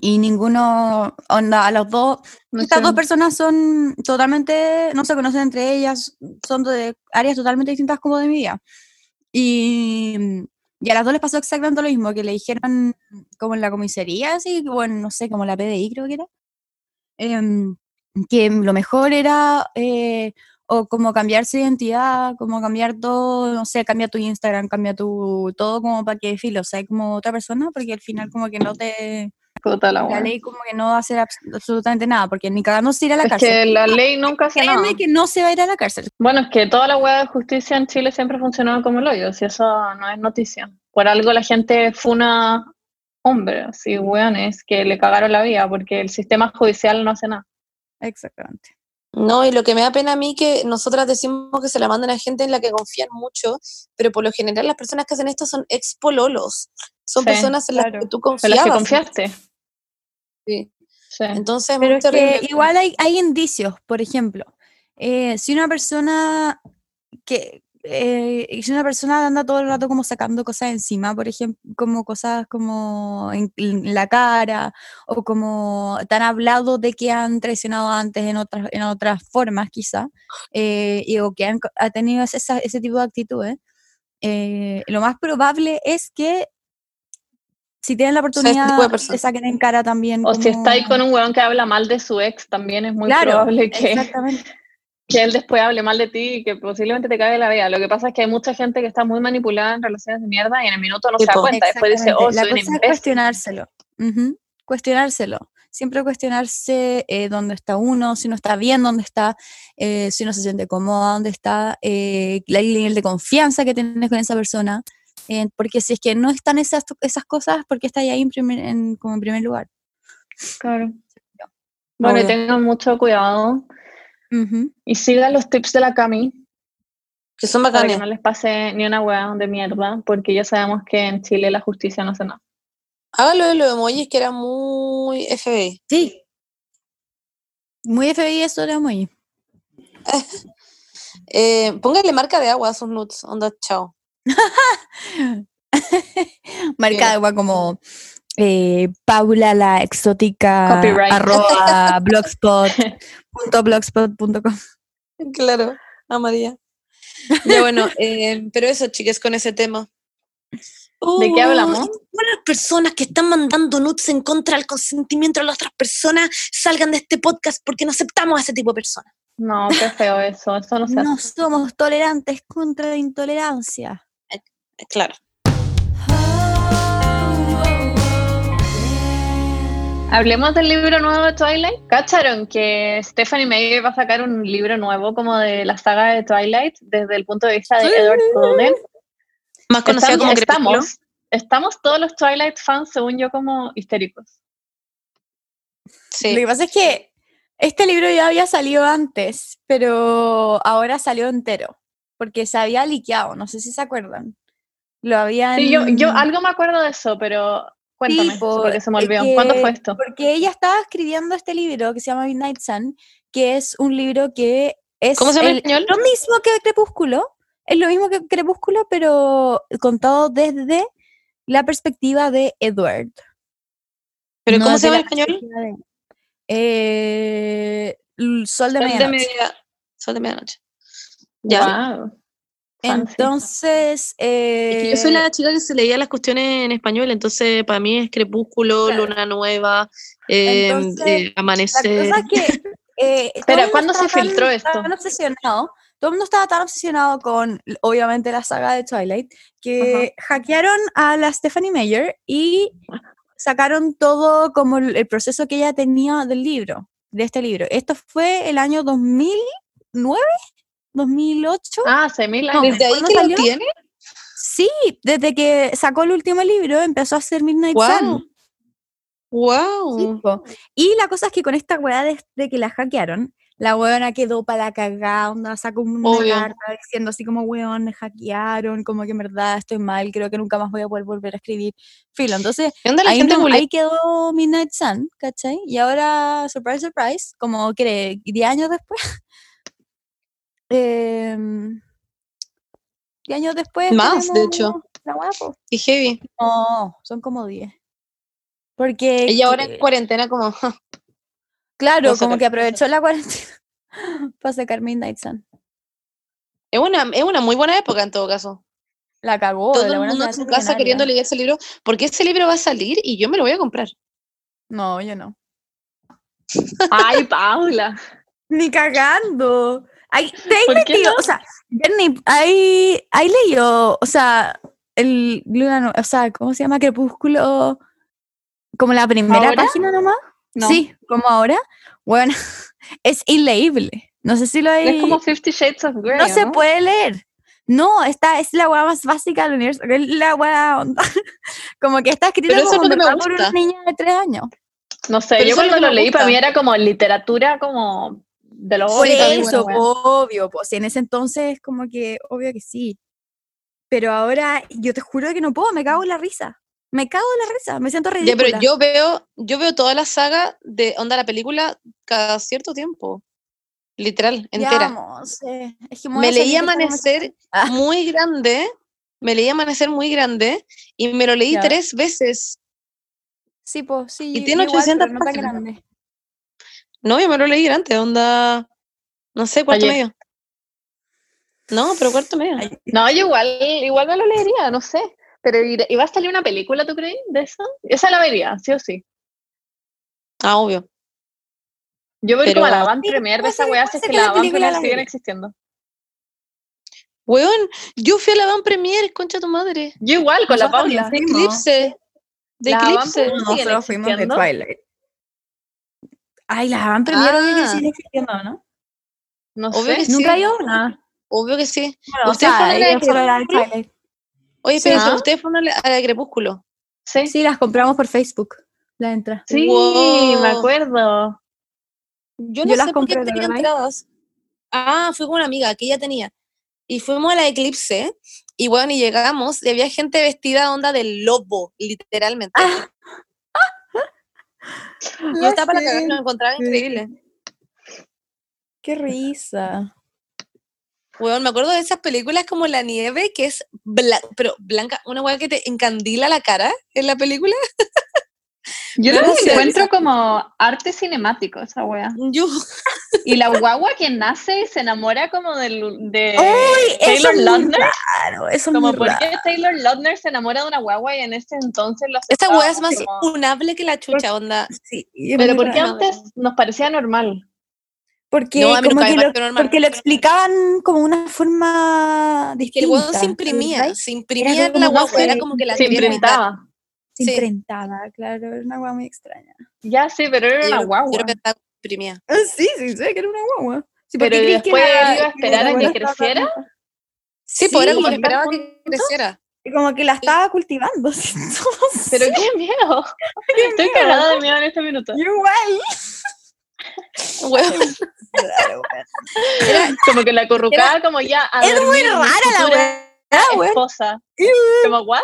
y ninguno, onda, a los dos,
no
estas
sé.
dos personas son totalmente, no se conocen entre ellas, son de áreas totalmente distintas como de mi vida. Y, y a las dos les pasó exactamente lo mismo, que le dijeron como en la comisaría, así, bueno, no sé, como la PDI creo que era, em, que lo mejor era eh, o como cambiarse de identidad, como cambiar todo, no sé, cambia tu Instagram, cambia tu todo como para que filo, o sea, como otra persona, porque al final como que no te,
Puta la
ley como que no va a hacer abs- absolutamente nada, porque ni cagando se irá a la
Es
cárcel.
que la ley nunca hace nada.
Créeme que no se va a ir a la cárcel.
Bueno, es que toda la hueá de justicia en Chile siempre ha funcionado como el hoyo, si eso no es noticia. Por algo la gente funa hombres y hueones que le cagaron la vida, porque el sistema judicial no hace nada.
Exactamente.
No, y lo que me da pena a mí que nosotras decimos que se la mandan a gente en la que confían mucho, pero por lo general las personas que hacen esto son ex pololos. Son
Sí,
personas en las que tú
En
confiabas.
las que confiaste.
Sí.
Sí.
Entonces, es
Pero
muy
es que
terrible.
igual hay, hay indicios, por ejemplo, eh, si una persona que eh, y si una persona anda todo el rato como sacando cosas encima, por ejemplo, como cosas como en, en la cara, o como tan hablado de que han traicionado antes en otras, en otras formas, quizá, eh, y, o que han ha tenido ese, ese tipo de actitudes, eh, lo más probable es que si tienen la
sea, este
oportunidad,
de personas.
te saquen en cara también.
O si está ahí
como-
con un weón que habla mal de su ex, también es muy
Claro,
probable que,
exactamente.
Que él después hable mal de ti y que posiblemente te cague la vida. Lo que pasa es que hay mucha gente que está muy manipulada en relaciones de mierda y en el minuto no se da
Tipo.
cuenta. Después dice, oh.
La
soy un
cosa es
imbécil.
cuestionárselo. Ujú, Cuestionárselo. Siempre cuestionarse eh, dónde está uno, si no está bien, dónde está, eh, si no se siente cómodo, dónde está, eh, el nivel de confianza que tienes con esa persona. eh, porque si es que no están esas, esas cosas, ¿por qué está ahí en primer, en- como en primer lugar?
Claro. Bueno, y tengan mucho cuidado Y sigan los tips de la Cami
Que son
para que
bacanes.
no les pase ni una hueá de mierda, porque ya sabemos que en Chile la justicia no hace nada.
Hágalo de los emojis que era muy FBI.
Sí. Muy FBI eso era muy. (laughs)
Eh, póngale marca de agua a sus nudes. Onda, chao. (laughs)
Marca de agua como eh, Paula la exótica
Copyright.
arroba (laughs) blogspot blogspot.com.
Claro, a María. Ya bueno, eh, pero eso, chicas, con ese tema.
¿De qué hablamos?
Las personas que están mandando nudes en contra del consentimiento de las otras personas salgan de este podcast porque no aceptamos a ese tipo de personas.
No, qué feo eso, eso no se hace.
No somos tolerantes contra la intolerancia.
Eh, Claro.
Hablemos del libro nuevo de Twilight. ¿Cacharon que Stephanie Meyer va a sacar un libro nuevo como de la saga de Twilight desde el punto de vista de Edward Cullen?
Más conocida
Estamos,
como Crepúsculo.
estamos, estamos todos los Twilight fans, según yo, como histéricos.
Lo
Sí.
que pasa es que este libro ya había salido antes, pero ahora salió entero, porque se había liqueado, no sé si se acuerdan. Lo habían...
Sí, yo, yo algo me acuerdo de eso, pero cuéntame,
po,
porque se me olvidó. ¿Cuándo fue esto?
Porque ella estaba escribiendo este libro que se llama Midnight Sun, que es un libro que es
¿Cómo se llama en español?
lo mismo que Crepúsculo, es lo mismo que Crepúsculo, pero contado desde la perspectiva de Edward.
¿Pero
no
cómo se llama en español?
de- Eh, Sol de
Sol de,
Medianoche.
media, Sol de medianoche. Ya.
Wow.
Entonces,
Es que yo soy
eh,
la chica que se leía las cuestiones en español, entonces para mí es Crepúsculo,
Claro.
Luna Nueva, eh,
Entonces,
eh,
La
Amanecer.
cosa es que. eh, mundo
¿cuándo se
tan-
filtró esto?
Tan obsesionado, todo el mundo estaba tan obsesionado con, obviamente, la saga de Twilight, que hackearon a la Stephanie Meyer y sacaron todo como el, el proceso que ella tenía del libro, de este libro. Esto fue el año 2009, 2008.
Ah, hace mil
No,
años.
¿Desde ahí
¿cuándo
que lo tiene?
Sí, desde que sacó el último libro empezó a hacer Midnight
Wow.
Sun.
¡Wow!
Sí. Y la cosa es que con esta weá de, de que la hackearon, la weona quedó para la cagada, onda, sacó una
Obvio.
carta diciendo así como, weón, me hackearon, como que en verdad estoy mal, creo que nunca más voy a poder volver a escribir. Filo, entonces
¿Qué onda la
ahí,
gente
no- ahí quedó Midnight Sun, ¿cachai? Y ahora, surprise, surprise, como que 10 años después, em, 10 años después.
Más, de hecho.
La weá, po.
Y heavy.
No, son como 10. Porque...
Ella ahora en cuarentena como... (laughs)
Claro, como que aprovechó la cuarentena (laughs) para sacar Midnight Sun.
Es una, es una muy buena época en todo caso.
La cagó.
todo
la
el
buena
mundo en su casa queriendo leer ese libro, porque ese libro va a salir y yo me lo voy a comprar.
No, yo no. (laughs)
Ay, Paula.
Ni cagando. Ay, te has
¿Por qué
metido,
no?
o sea, Jenny, hay, hay leído, o sea, el o sea, ¿cómo se llama? Crepúsculo, como la primera
¿Ahora?
página nomás.
No.
Sí, como ahora. Bueno, (laughs) es inleíble. No sé si lo hay.
Es como Fifty Shades of Grey.
no se puede leer. No, esta es la weá más básica del universo. Es la weá onda. (laughs) Como que está escrito
Pero
como por una niña de tres años.
No sé,
Pero
yo
lo
cuando lo leí para mí era como literatura como De los
Por
ocho,
eso,
bueno, bueno.
obvio, pues en ese entonces como que, obvio que sí. Pero ahora yo te juro que no puedo, me cago en la risa. Me cago en la risa, me siento
Ya,
ridícula.
pero yo veo, yo veo toda la saga de onda la película cada cierto tiempo. Literal, entera.
no sé, es que me
leí Amanecer (laughs)
Ah.
muy grande, me leí Amanecer muy grande y me lo leí
Ya.
tres veces.
Sí, pues sí.
Y tiene
yo igual,
800
pero no tan
páginas.
grande.
No, yo me lo leí grande, onda, no sé, cuarto
Oye.
medio. No, pero cuarto medio.
No, yo igual, igual me lo leería, no sé. Pero ¿ir- ¿iba a salir una película, tú crees, de eso? Esa la vería, sí o sí.
Ah, obvio.
Yo voy
Pero-
como a la van premier de esa weá, si es que la van premier siguen existiendo.
Weón, yo fui a la van premier, concha tu madre.
Yo igual, con la Paula.
la
De. Eclipse. De
La
Eclipse.
Nosotros fuimos de
existiendo?
Twilight. Ay, la van primero que
Ah.
sigue existiendo, ¿no?
No
Obvio
sé.
que sí.
Nunca hay una.
Obvio que sí.
Bueno, o
¿Ustedes
sea,
fueron a la de
de
Crepúsculo? Oye,
Sí.
pero
Ah.
ustedes fueron a la, de Crepúsculo.
Sí,
Sí, las compramos por Facebook, la entrada.
sí,
Wow.
me acuerdo.
Yo
Yo
no
las
sé por qué
compré, ¿de
tenía entradas. Ah, fui con una amiga que ella tenía. Y fuimos a la Eclipse. Y bueno, y llegamos y había gente vestida onda del lobo, literalmente. (laughs) Yo estaba para la cagada, lo encontraba increíble.
Qué risa.
Weón, me acuerdo de esas películas como La Nieve, que es pero blanca, una weá que te encandila la cara en la película. (laughs)
Yo
Me
lo encuentro como arte cinemático, esa wea.
Yo,
Y la guagua que nace y se enamora como de
¡Uy! Eso
Taylor
es muy
Lautner.
raro, eso es
Como
muy
por
raro.
qué Taylor Lautner se enamora de una guagua y en ese entonces lo
esta weá es más
como-
funable que la chucha, onda.
Sí,
Pero
muy
¿por qué
raro.
antes nos parecía normal?
Porque,
No, a mí
como que lo,
normal.
porque lo explicaban como una forma
Que
distinta.
el weón se imprimía, se imprimía en la guagua, era
de-
como que la
Se imprintaba.
Se
Sí.
imprentaba, claro, era una guagua muy extraña.
Ya sí, pero era una guagua.
Yo creo que estaba imprimida.
Ah, Sí, sí, sé que era una guagua. Sí,
Pero después
la-
iba a esperar a que creciera.
tratando-
Sí, pues era como que
Sí.
esperaba que creciera.
y como que la estaba cultivando. (laughs) sé.
Pero qué miedo. (laughs) Estoy
miedo.
cagada de miedo en este minuto.
Igual.
Era- (laughs)
Como que la acurrucaba como ya a
Es muy rara la weá,
esposa. Como, ¿what?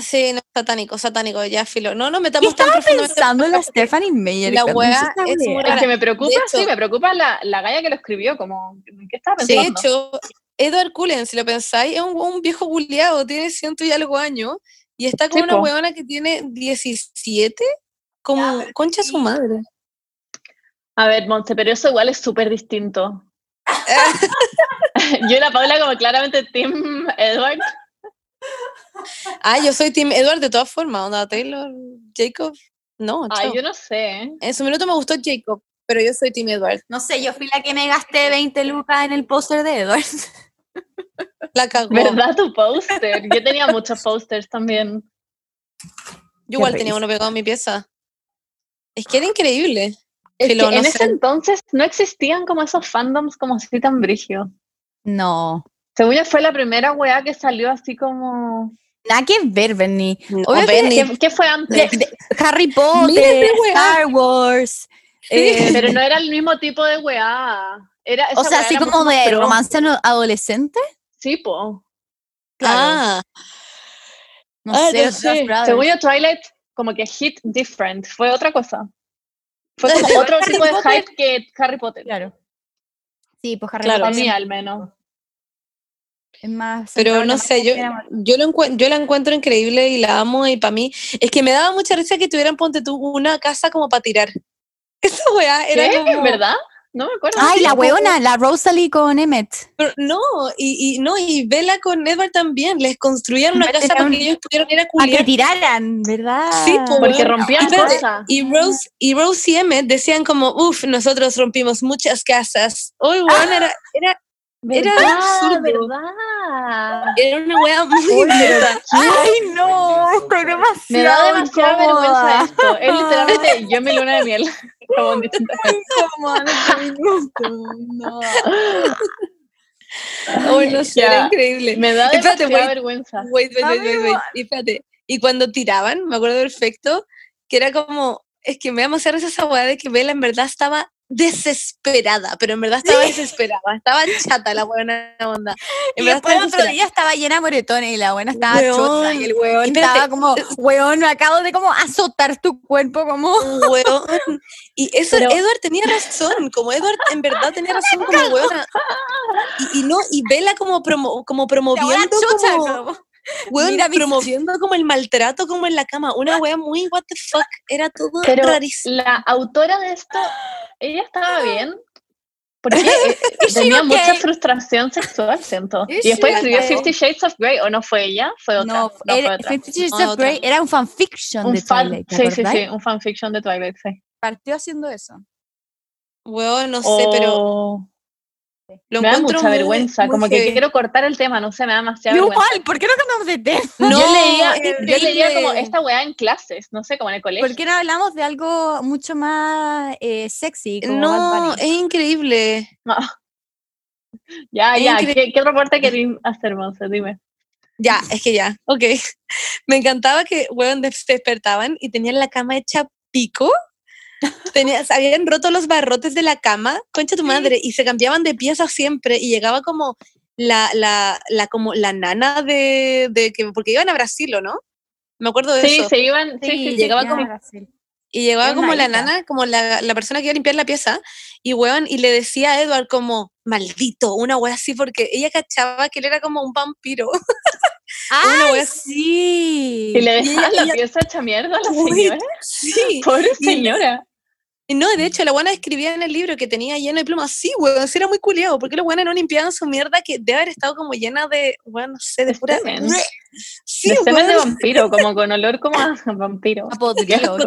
Sí, no, satánico, satánico, ya filo. No, no
¿Qué
metamos tan
estaba pensando en la Stephanie Meyer?
La
esta
es muy
Es
rara.
que me preocupa,
De
sí,
hecho-
me preocupa la, la galla que lo escribió, como, ¿qué estaba
De
pensando?
hecho, Edward Cullen, si lo pensáis, es un, un viejo culiado, tiene ciento y algo años, y está con
Sí,
una weona que tiene 17, como concha su madre.
A ver, Monse, pero eso igual es súper distinto. (laughs) Yo y la Paula como claramente Tim Edward.
Ah, yo soy Tim Edward de todas formas, onda Taylor, Jacob, no,
Ay,
chao.
yo no sé. ¿eh?
En su minuto me gustó Jacob, pero yo soy Tim Edward.
No sé, yo fui la que me gasté 20 lucas en el póster de Edward. (laughs)
La cagó.
¿Verdad tu póster? Yo tenía muchos pósters también.
Yo igual tenía uno pegado en mi pieza. Es que era increíble.
Es
no
en
sé.
ese entonces no existían como esos fandoms como así tan brígidos.
No.
Según yo fue la primera weá que salió así como...
Nada que ver, Bernie.
No,
Obvio que-
Benny.
¿Qué, qué fue antes?
De- de- Harry Potter. Star Wars. eh,
Pero no era el mismo tipo de weá. Era,
o sea,
weá
así
era
como de
pro.
romance adolescente.
Sí, po.
Ah,
No
Ah,
sé,
no sé.
Según yo, Twilight como que hit different. Fue otra cosa. Fue (laughs) como
Harry
otro tipo de
Potter.
hype que Harry Potter.
Claro. Sí, pues Harry
Claro.
Para
Potter
mí al menos.
Es más.
pero no sé, yo, yo, lo yo la encuentro increíble y la amo y para mí es que me daba mucha risa que tuvieran, ponte tú, una casa como para tirar. (laughs) Esa weá era
¿Qué?
como...
¿Verdad? No me acuerdo.
Ay, la weona, la Rosalie con Emmett.
Pero no, y, y no, y Bella con Edward también, les construían una casa para que ellos pudieran ir a
A que
culiar.
tiraran, ¿verdad?
Sí, po,
Porque
weón.
rompían cosas.
Y Rose, y Rose y Emmett decían como, uff, nosotros rompimos muchas casas. Hoy, weón, era, era, era
¿Verdad?
absurdo.
¿Verdad?
era una weá muy neta.
Ay, no, estoy demasiado.
Me da demasiada vergüenza esto. Es literalmente (laughs) yo en mi luna de miel. (laughs) Como en distintas
No.
Hoy no sé, era increíble.
Me da
Espérate,
demasiada
wait.
vergüenza.
Wait, wait, wait, wait, wait. Y espérate. Y cuando tiraban, me acuerdo perfecto, que era como, es que me da demasiada risa esa weá de que Bella en verdad estaba desesperada, pero en verdad estaba desesperada, estaba chata la buena onda. En
Y
verdad
después
estaba
otro día estaba llena de moretones y la buena estaba
Weón,
chota y el weón
espérate.
estaba como, weón, me acabo de como azotar tu cuerpo como...
Weón. Y eso,
Pero-
Edward tenía razón, como Edward en verdad tenía razón como weona. (laughs) Y, y no, y Vela como, promo, como promoviendo como- weón,
mira mi-
promoviendo como el maltrato como en la cama. Una wea muy what the fuck. Era todo
Pero
rarísimo.
la autora de esto, ella estaba (gasps) bien. Porque eh, (laughs) tenía mucha
okay?
frustración sexual, siento. Y después escribió
okay?
Fifty Shades of Grey, ¿o no fue ella? Fue otra.
No,
No,
era-
fue otra.
Fifty Shades
Ah,
of. Grey era un fanfiction
Un
de
fan,
Twilight, ¿te
sí, sí,
acordás?
sí, un fanfiction de Twilight, sí.
Partió haciendo eso.
Weón, no sé, pero lo
me da mucha
muy-
vergüenza,
muy
como que quiero cortar el tema, no sé, me da demasiada
Igual,
vergüenza.
¿por qué no cambiamos de tema?
No,
yo leía,
es
yo leía como esta weá en clases, no sé, como en el colegio.
¿Por qué no hablamos de algo mucho más eh, sexy? Como
No, es increíble. (laughs)
Ya,
Es
ya,
increíble.
¿qué, qué otro aporte querías hacer, Monse? Dime.
Ya, es que ya, ok. (laughs) Me encantaba que, weón, despertaban y tenían la cama hecha pico. (laughs) Tenía, se habían roto los barrotes de la cama, concha tu madre, y se cambiaban de pieza siempre y llegaba como la, la, la, como la nana de, de que, porque iban a Brasil, ¿o no? Me acuerdo de
Sí,
eso.
se iban, sí, sí, sí,
llegaba
ya,
como-
Brasil.
Y llegaba como la nana, como la, la persona que iba a limpiar la pieza, y weón, y le decía a Edward como, maldito, una wea así, porque ella cachaba que él era como un vampiro. (laughs) Una
¡Ay, sí!
le
Y ella-
dejaban la
ella-
pieza hecha mierda a la
Uy,
señora.
Sí. (laughs)
Pobre
Y-
señora.
Y no, de hecho, la buena escribía en el libro que tenía lleno de plumas. Sí, weón, sí era muy culiado. porque los buenos no limpiaban su mierda que debe haber estado como llena de, bueno, no sé, de
De
pura...
semen.
Sí,
de semen de
weón,
vampiro, como con olor como a (laughs) vampiro.
A podrido,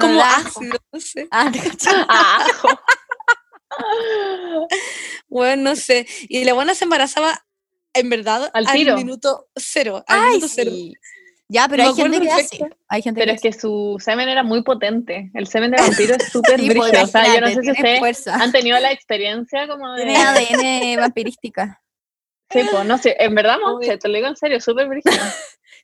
como
ajo.
ácido, no sé.
Ah, te cacho. (laughs)
A ajo.
Bueno, no sé. Y la buena se embarazaba, en verdad,
Al
minuto cero. Al
Ay,
minuto cero.
sí. Ya, pero hay gente que hace. Hay gente
Pero
que
es que su semen era muy potente. El semen de (laughs) vampiro es súper
Sí, pues,
O sea, yo no sé si ustedes
fuerza.
han tenido la experiencia como de...
Tiene ADN vampirística.
Sí, pues, no sé, en verdad, Monse, te lo digo en serio, súper brígido.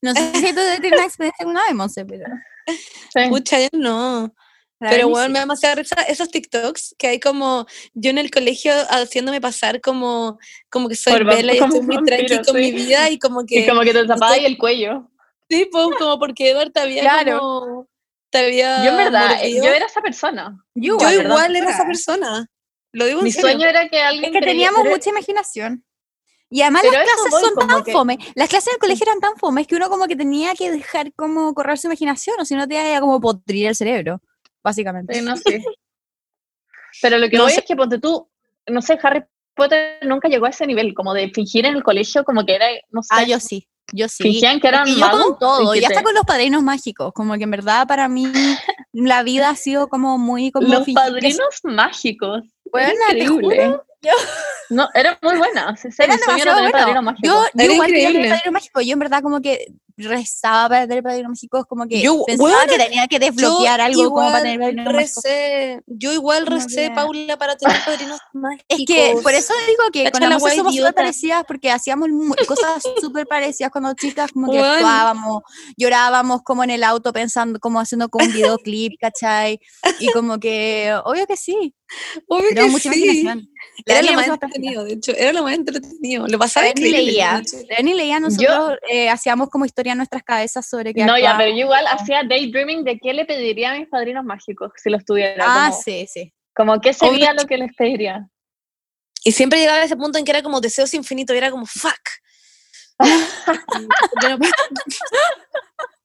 No sé si tú tienes una experiencia alguna vez, Monse, pero...
Sí.
Pucha, yo no. Pero bueno, me da demasiada risa esos TikToks que hay como yo en el colegio haciéndome pasar como, como que soy
Por
Bella y estoy muy tranqui con mi vida y como (laughs) que
Y como que te tapabas
estoy-
el cuello.
sí, pues, como porque Edward te había
Claro.
como te había
Yo en verdad, eh,
mordido.
yo era esa persona.
Yo
Yo
igual,
igual
¿verdad?
era esa persona. Lo digo en
Mi
serio.
sueño era que alguien
Es que teníamos mucha imaginación. Y además
Pero
las clases
voy,
son tan
que-
fome. Las clases del colegio eran tan fome que uno como que tenía que dejar como correr su imaginación o si no te iba a como podrir el cerebro, básicamente.
Sí, no sé. Pero lo que
No
voy
sé.
es que ponte tú, no sé, Harry Potter nunca llegó a ese nivel, como de fingir en el colegio como que era, no sé,
Ah, yo sí, yo sí.
fingían que eran
yo
magos.
con todo,
y
y hasta con los padrinos mágicos, como que en verdad para mí (laughs) la vida ha sido como muy como
Los padrinos mágicos.
Te
increíble.
juro, yo- (laughs)
No, era muy buena. Sí, sí,
Eran demasiado buenos. Yo, yo igual quería tener
increíble.
padrino mágico. Yo en verdad como que rezaba para tener padrino mágico, como que
Yo,
pensaba
weona,
que tenía que desbloquear algo como para
igual
tener
recé, yo igual recé,
que-
Paula, para (laughs) tener padrinos mágicos.
Es que por eso digo que
Cacha
con la Monse somos súper parecidas porque hacíamos cosas (laughs) súper parecidas cuando chicas, como que
Weón.
actuábamos, llorábamos como en el auto pensando, como haciendo como un videoclip, ¿cachai? Y como que, obvio que sí, (laughs)
Obvio que
tenemos mucha
sí.
imaginación. La
Era lo más entretenido, de hecho, era lo más entretenido. Lo pasaba increíble.
leía, leía, nosotros eh, hacíamos como historia en nuestras cabezas sobre que
No, ya, pero yo igual hacía daydreaming de qué le pediría a mis padrinos mágicos si los tuviera.
Ah,
como,
sí, sí.
como qué sería
Obvio.
lo que les pediría.
Y siempre llegaba a ese punto en que era como deseos infinitos y era como, fuck. (laughs)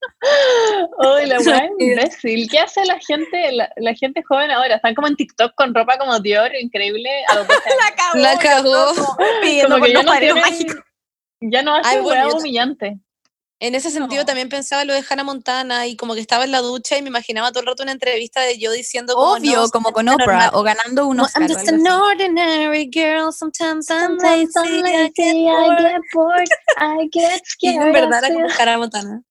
Ay, la weá imbécil. ¿Qué hace la gente, la, la gente joven ahora? Están como en TikTok con ropa como Dior, increíble. a los 12 años.
La cagó.
La cagó.
Pidiendo
Como
por
que ya no, tienen- ya no
Ay, bueno, yo
humillante.
En ese sentido
No.
también pensaba lo de Hannah Montana y como que estaba en la ducha y me imaginaba todo el rato una entrevista de yo diciendo como,
Obvio,
no,
como con Oprah
normal.
o ganando un
Como,
Oscar.
I'm just an ordinary girl, sometimes I'm
Sometimes
lazy,
I'm
I
lazy,
get
I
bored.
get bored, I get (laughs) scared.
en verdad era como Hannah Montana.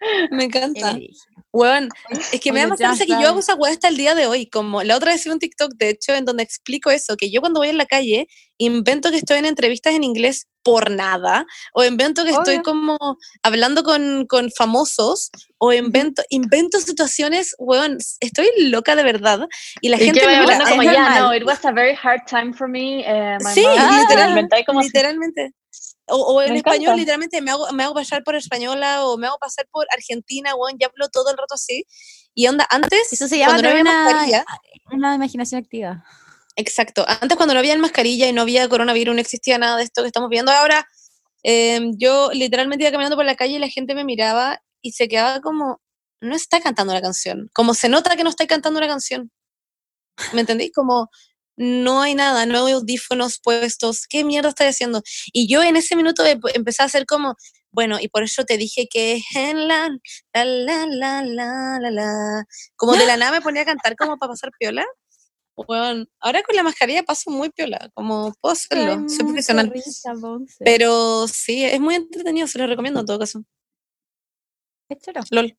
(laughs) Me encanta.
brillo.
Weón, (laughs) es que me da más risa que yo hago esa weá hasta el día de hoy. Como la otra vez hice un TikTok, de hecho, en donde explico eso, que yo cuando voy en la calle invento que estoy en entrevistas en inglés por nada, o invento que estoy
Obvio.
como hablando con, con famosos, o invento, invento situaciones, weón, estoy loca de verdad. Y la
Y
gente me mira,
como, yeah, no, it was a very hard time for me. eh, my
Sí,
mom-" (laughs)
literal-
Inventáis como si-
literalmente. O, o en
Me
español,
encanta.
literalmente, me hago, me hago pasar por española o me hago pasar por argentina, weón, ya hablo todo el rato así. Y onda, antes,
Eso se llama
cuando no había
una,
mascarilla,
una imaginación activa.
Exacto. Antes cuando no había mascarilla y no había coronavirus, no existía nada de esto que estamos viendo ahora, em, yo literalmente iba caminando por la calle y la gente me miraba y se quedaba como, no está cantando la canción. Como se nota que no está cantando la canción. ¿Me entendí? Como no hay nada, no hay audífonos puestos. ¿Qué mierda estoy haciendo? Y yo en ese minuto em- empecé a hacer como, bueno, y por eso te dije que en la, la, la, la, la, la, la. Como de la nada me ponía a cantar como para pasar piola. Bueno, ahora con la mascarilla paso muy piola, como puedo hacerlo, soy profesional. Pero sí, es muy entretenido, se lo recomiendo en todo caso. LOL.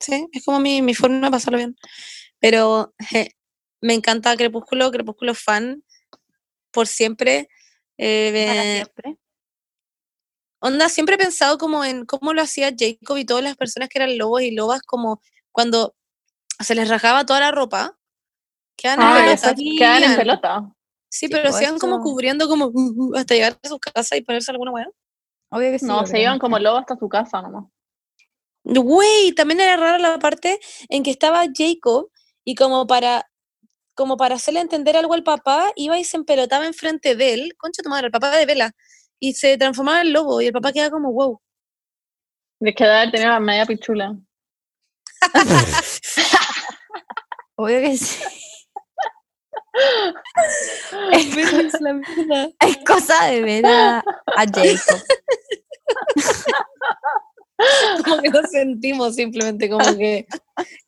Sí, es como mi, mi forma de pasarlo bien. Pero je, me encanta Crepúsculo, Crepúsculo fan por siempre. Eh,
Para siempre.
onda, siempre he pensado como en cómo lo hacía Jacob y todas las personas que eran lobos y lobas, como cuando se les rajaba toda la ropa, quedaban en
Ah,
pelota,
esas
sí,
quedan en
tenían-
pelota.
Sí,
Sí,
pero se iban como cubriendo como uh, uh, hasta llegar a su casa y ponerse alguna weá.
Obvio que sí.
No, se iban como lobos hasta su casa nomás.
Güey, también era rara la parte en que estaba Jacob y como para como para hacerle entender algo al papá, iba y se empelotaba enfrente de él, concha tu madre, el papá de Vela, y se transformaba en lobo y el papá quedaba como wow.
De que tener la media pichula. (laughs)
Obvio que sí. (laughs)
Es
cosa de ver a, a Jacob. (laughs) (laughs)
Como que lo sentimos simplemente, como que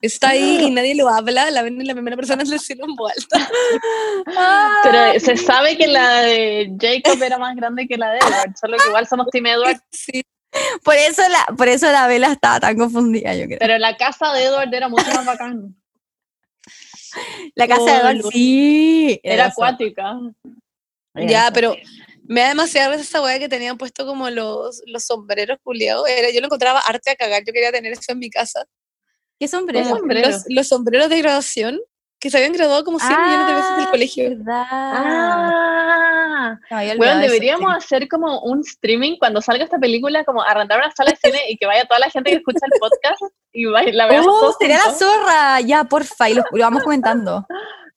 está ahí y nadie lo habla, la ven en la primera persona es decirlo en voz alta. (laughs)
Pero se sabe que la de Jacob era más grande que la de Edward, solo que igual somos Team Edward, (laughs)
Sí,
Por eso la, por eso la vela estaba tan confundida, yo creo.
pero la casa de Edward era mucho más bacán.
La casa de
Oh,
Edward
Lord.
sí.
Era acuática.
ya, pero me da demasiada risa esa weá que tenían puesto como los, los sombreros culiados. Era, yo lo encontraba arte a cagar, yo quería tener eso en mi casa.
¿Qué sombrero?
Como- sombrero.
Los, los sombreros de graduación que se habían graduado como 100 millones de veces del
Ah,
colegio.
verdad.
Ah,
olvidado
bueno,
de eso,
deberíamos hacer como un streaming cuando salga esta película, como arrendar una sala de cine y que vaya toda la gente que escucha el podcast y vaya- la veamos
Oh, sería la
juntos.
zorra. Ya, porfa, y lo, lo vamos comentando.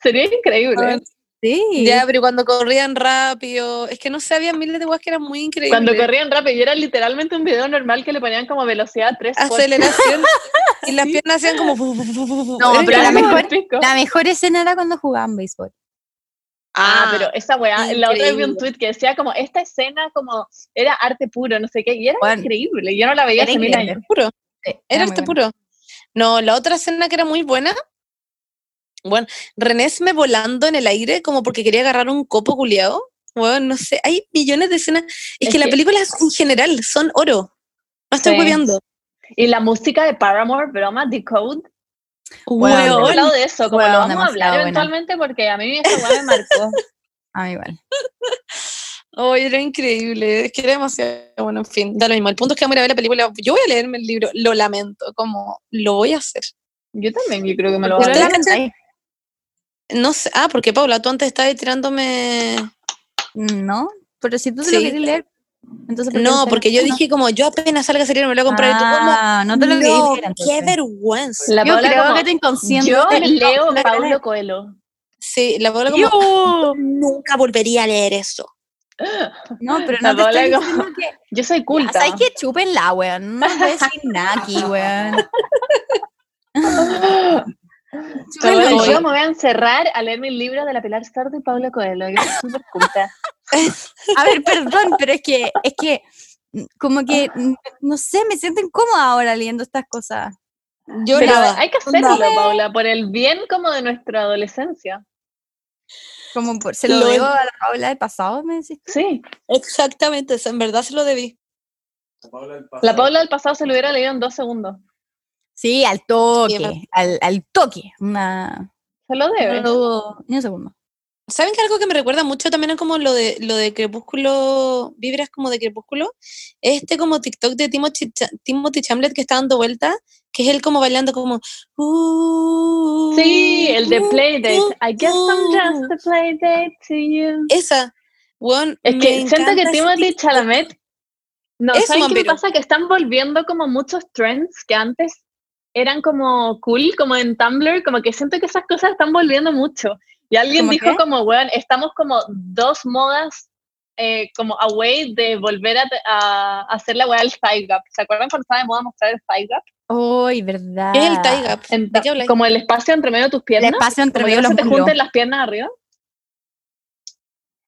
Sería increíble.
Sí.
Ya, pero cuando corrían rápido, es que no sé, había miles de weas que eran muy increíbles.
Cuando corrían rápido y era literalmente un video normal que le ponían como velocidad 3
Aceleración (laughs) y las piernas hacían como.
No,
Era
pero la
increíble.
mejor- La mejor escena era cuando jugaban béisbol.
Ah, pero esa weá, la otra vez vi un
increíble.
tweet que decía como esta escena como era arte puro, no sé qué, y era
Bueno,
increíble, yo no la veía
era
hace mil
increíble.
años.
puro.
Sí,
Era este
buena.
puro. No, la otra escena que era muy buena. Bueno, René me volando en el aire como porque quería agarrar un copo culiado. Bueno, no sé, hay millones de escenas. Es,
Es
que las películas en general son oro. No estoy
Sí.
hueveando.
Y la música de Paramore, broma, Decode,
Bueno,
Weón.
hablado de eso, como
Weón,
lo vamos a hablar
buena.
eventualmente porque a mí esa me marcó. (laughs)
A mí igual.
Oh, era increíble, es que era demasiado bueno, en fin, da lo mismo. El punto es que vamos a ver la película. Yo voy a leerme el libro, lo lamento, como lo voy a hacer.
Yo también, yo creo que me lo voy a
cachan- No sé, ah, porque Paula, tú antes estabas tirándome.
No, pero si tú te lo quieres leer, entonces ¿por qué
No, porque yo dije como yo apenas salga a salir me lo voy a comprar y tú como.
Ah, no te lo
no, qué vergüenza.
La
Yo
Paula
creo
como,
que tu inconsciente
yo
te-
leo
no,
Paulo Coelho.
Sí, la Paula como
Yo-
nunca volvería a leer eso.
No, pero
La
no te estoy
como-
que...
Yo soy
Ya,
culta.
¿Sabes que Chúpenla, weón. No voy a decir nada aquí, weón. (laughs)
Yo me voy a encerrar a leer mi libro de la Pilar Sardo y Paulo Coelho. Yo soy súper culta. (laughs)
A ver, perdón, pero es que, es que, como que, mm, no sé, me siento incómoda ahora leyendo estas cosas.
Yo
Pero
nada.
hay que hacerlo. Paula, por el bien como de nuestra adolescencia.
Como por- se lo
Lo-
debo a la Paula del pasado, me decís.
Sí.
Exactamente, en verdad se lo debí.
La Paula del pasado se lo hubiera leído en dos segundos.
Sí, al
Sí,
toque, al, al toque. Una,
Se lo
no
debe.
lo dudo ni un segundo.
¿Saben que algo que me recuerda mucho también es como lo de lo de Crepúsculo, vibras como de Crepúsculo? Este como TikTok de Timothy, Timothy Chamlet que está dando vuelta, que es él como bailando como uh,
Sí, el de
uh,
Playdate.
uh,
I guess I'm just
uh.
a Playdate to you.
esa. Weón,
Es que siento que Timothy. Chalamet. No, ¿saben qué me pasa? Que están volviendo como muchos trends que antes eran como cool, como en Tumblr, como que siento que esas cosas están volviendo mucho. Y alguien
¿Cómo
dijo
qué?
como, weón, estamos como dos modas eh, como away de volver a, a hacer la weá del thigh gap. ¿Se acuerdan cuando estaba de moda mostrar el thigh gap?
Uy, verdad.
¿Qué es el tie gap?
Como el espacio entre medio de tus
El
piernas.
espacio entre medio de los
se te junten las piernas arriba.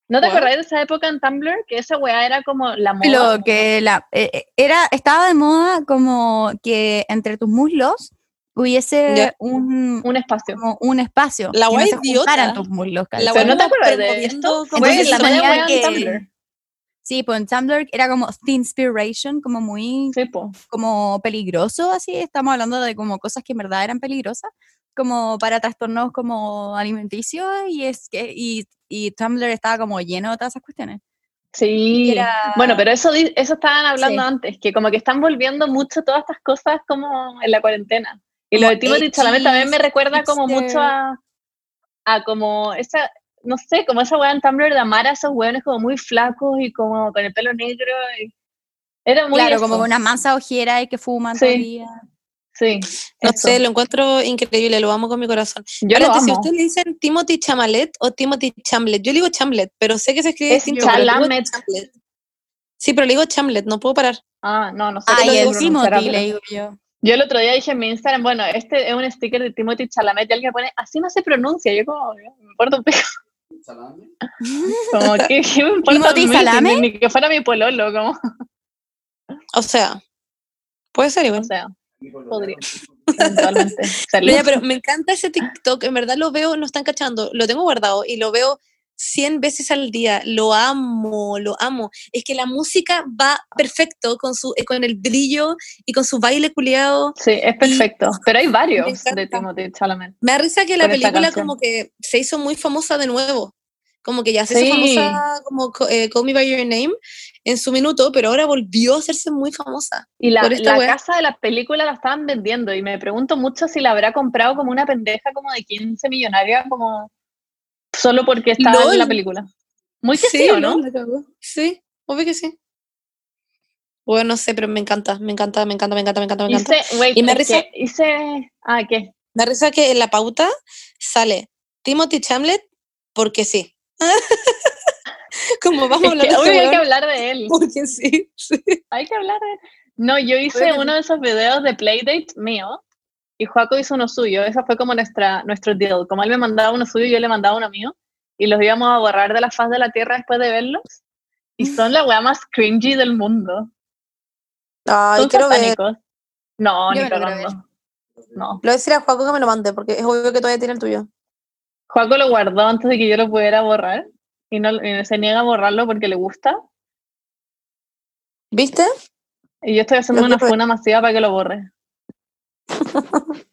¿No te
What?
acordáis de esa época en Tumblr? Que esa weá era como la moda.
Lo que la, eh, eh, era, estaba de moda como que entre tus muslos hubiese
Ya.
un,
Un espacio.
como un espacio.
La
que no
idiota.
tus muslos,
La.
Pero no te
weá
acuerdas de esto?
Entonces
la weá en
que-
Tumblr.
Sí, pues en Tumblr era como inspiration, como muy
Sí,
como peligroso, así, estamos hablando de como cosas que en verdad eran peligrosas, como para trastornos como alimenticios, y es que, y, y Tumblr estaba como lleno de todas esas cuestiones.
Sí.
era-
Bueno, pero eso, eso estaban hablando
Sí.
antes, que como que están volviendo mucho todas estas cosas como en la cuarentena. Y lo de Timothy Chalamet también me recuerda como mucho
hipster.
a, a como esa, no sé, como esa weá en Tumblr de amar a esos weones como muy flacos y como con el pelo negro. y- Era muy
claro,
eso.
como con una mansa ojera y que fuman todo el
Sí.
día.
Sí,
No
eso.
sé, lo encuentro increíble, lo amo con mi corazón.
Yo lo amo.
¿ustedes le dicen Timothy Chamalet o Timothy Chamlet? Yo le digo Chamlet, pero sé que se escribe
Es
distinto.
Chalamet.
Chamlet. Sí, pero le digo Chamlet, no puedo parar.
Ah, no, no sé
Ay,
cómo
el Timothy, le digo yo.
Yo el otro día dije en mi Instagram, bueno, este es un sticker de Timothy Chalamet y alguien pone, así no se pronuncia. Yo como, me importa un pico. Como, ¿qué, qué me importa?
¿Timothy? Salame?
Ni, ni que fuera mi pololo, como,
O sea, puede ser igual.
o sea, podría. (laughs)
Pero, me encanta ese TikTok, en verdad lo veo, no están cachando, lo tengo guardado y lo veo 100 veces al día, lo amo, lo amo. Es que la música va perfecto con, su, eh, con el brillo y con su baile culiado.
Sí, es perfecto. Pero hay varios de Timothy Chalamet.
Me da risa que la película como que se hizo muy famosa de nuevo. Como que ya se hizo
Sí.
famosa como co- eh, Call Me By Your Name en su minuto, pero ahora volvió a hacerse muy famosa.
Y la, la casa de la película la estaban vendiendo y me pregunto mucho si la habrá comprado como una pendeja como de 15 millonaria, como solo porque estaba en la
LOL.
película. Muy que sí, ¿o no?
Sí, obvio que sí. Bueno, no sé, pero me encanta, me encanta, me encanta, me encanta, me encanta, me encanta.
Hice, wait,
Y me risa-
que hice, ah, ¿qué?
Me risa que en la pauta sale Timothy Chamlet porque sí. (laughs) (laughs) Como vamos a
Es
hablar
que
de este
hay que hablar de él. (laughs)
porque sí. sí.
Hay que hablar de él. No, yo hice
Bueno.
uno de esos videos de Playdate mío y Joaco hizo uno suyo. Esa fue como nuestra, nuestro deal. Como él me mandaba uno suyo, yo le mandaba uno mío y los íbamos a borrar de la faz de la tierra después de verlos. Y son la weá más cringy del mundo.
Ay,
son
quiero ver.
satánicos. No,
Yo
ni
lo
cagando. No.
Le voy a decir a Juaco que me lo mande, porque es obvio que todavía tiene el tuyo.
Joaco lo guardó antes de que yo lo pudiera borrar y, no, y se niega a borrarlo porque le gusta.
¿Viste?
Y yo estoy haciendo una
que
funa masiva para que lo borre. (laughs)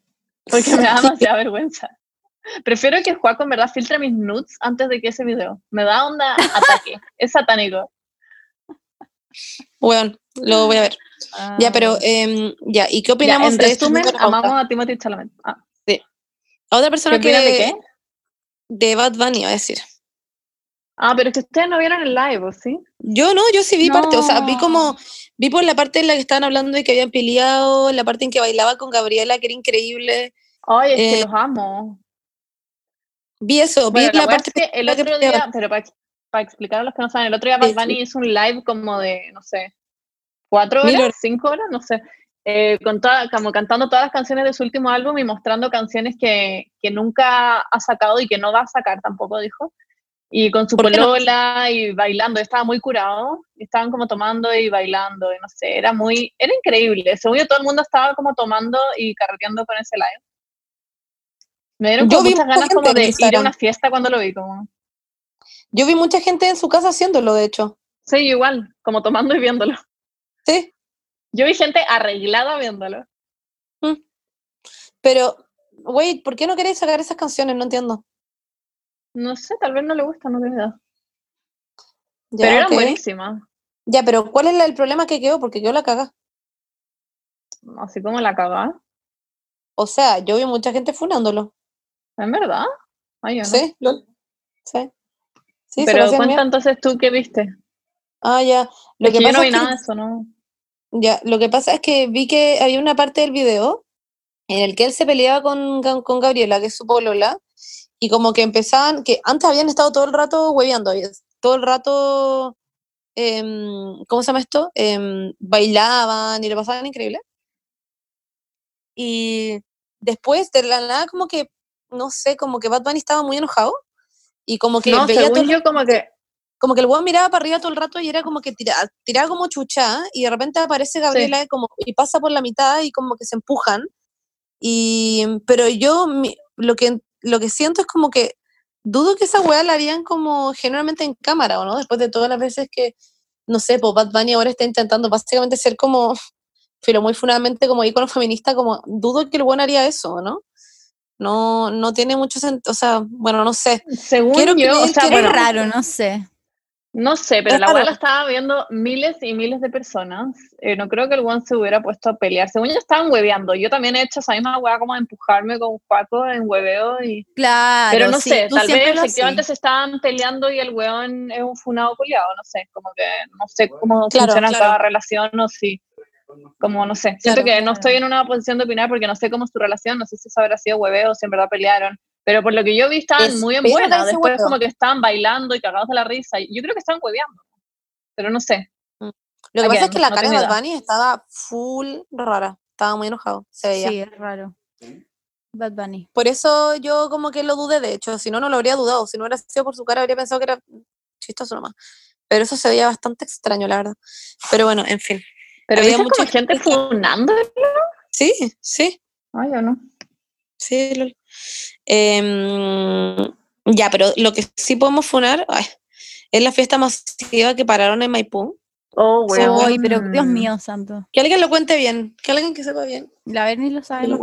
Porque me da demasiada vergüenza. Prefiero que Juaco en verdad filtre mis nudes antes de que ese video. Me da onda ataque. (laughs) es satánico.
Bueno, lo voy a ver. Ya, pero,
Ah.
em, ya, ¿y qué
Ya,
opinamos
en
de
resumen, amamos a Timothy Chalamet. Ah,
A otra
¿Qué
persona que...
opinan de qué?
De Bad Bunny, a decir.
Ah, pero es que ustedes no vieron el live, ¿o ¿sí?
Yo no, yo sí vi parte, o sea, vi como, vi por la parte en la que estaban hablando de que habían peleado, la parte en que bailaba con Gabriela, que era increíble.
Ay, es que
Eh,
los amo.
Vi eso,
Bueno,
vi
la
parte
es que el
que
otro día, pero para, para explicar a los que no saben, el otro día Bad Bunny
sí.
hizo un live como de, no sé, cuatro horas. cinco horas, no sé, eh, con toda- como cantando todas las canciones de su último álbum y mostrando canciones que, que nunca ha sacado y que no va a sacar tampoco, dijo. Y con su polola y bailando, estaba muy curado, estaban como tomando y bailando, y no sé, era muy, era increíble. Según yo, todo el mundo estaba como tomando y carreteando con ese live. Me dieron como muchas
mucha
ganas como de ir a una fiesta cuando lo vi, como...
Yo vi mucha gente en su casa haciéndolo, de hecho.
Sí, igual, como tomando y viéndolo.
Sí,
Yo vi gente arreglada viéndolo.
Pero, güey, ¿por qué no queréis sacar esas canciones? No entiendo.
No sé, tal vez no le gusta, no tengo idea.
Ya,
Pero eran
ok.
buenísimas.
Ya, pero ¿cuál es el problema que quedó? Porque quedó la caga.
Así como la cagá.
O sea, yo vi mucha gente funándolo.
¿En verdad? Ay, yo no.
Sí, lol. Sí. Sí,
Pero cuenta
bien.
entonces tú qué viste.
Ah, ya. Lo
Es
que
que yo
pasa
no vi
es que
nada de eso, ¿no?
Ya, lo que pasa es que vi que había una parte del video en el que él se peleaba con, con Gabriela, que es su polola, y como que empezaban, que antes habían estado todo el rato hueveando, todo el rato, em, ¿cómo se llama esto? Em, bailaban y le pasaban increíble. Y después, de la nada, como que, no sé, como que Bad Bunny estaba muy enojado, y como que
No,
veía todo
yo como que...
como que el weón miraba para arriba todo el rato y era como que tira- tiraba como chucha y de repente aparece Gabriela como, y pasa por la mitad y como que se empujan. Y, pero yo mi- lo, que, lo que siento es como que dudo que esa weá la harían como generalmente en cámara, ¿o no? Después de todas las veces que, no sé, pues Bad Bunny ahora está intentando básicamente ser como, (laughs) pero muy fundamentalmente como ícono feminista, como dudo que el weón haría eso, ¿no? No, no tiene mucho sentido, o sea, bueno, no sé.
Según
Quiero
yo, o sea,
Es raro, no sé.
No sé, pero la weá la estaba viendo miles y miles de personas. Eh, no creo que el one se hubiera puesto a pelear. Según yo estaban hueveando. Yo también he hecho esa misma weá como de empujarme con Paco en hueveo y...
Claro,
Pero no
sí,
sé, tal vez efectivamente se estaban peleando y el weón es un funado culiado, no sé, como que no sé cómo
Claro,
funciona
claro.
cada relación o si, como no sé, siento
Claro,
que no estoy en una posición de opinar porque no sé cómo es tu relación, no sé si eso habrá sido hueveo o si en verdad pelearon, pero por lo que yo vi estaban muy en buena, después
hueveo.
como que estaban bailando y cagados de la risa, y yo creo que estaban hueveando, pero no sé.
Lo que pasa es que la
no
cara de Bad. Bunny estaba full rara, estaba muy enojado, se veía.
Sí, es raro. Bad Bunny.
Por eso yo como que lo dudé, de hecho, si no, no lo habría dudado, si no hubiera sido por su cara, habría pensado que era chistoso nomás. Pero eso se veía bastante extraño, la verdad. Pero bueno, en fin.
Pero
Había
¿viste
mucha
como gente funando?
Sí, sí,
Ay, yo no.
sí. Lol. Em, ya, pero lo que sí podemos funar ay, es la fiesta masiva que pararon en Maipú.
Oh.
Ay, pero Dios mío, santo.
Que alguien lo cuente bien, que alguien que sepa bien.
La Berni lo sabe
Lo.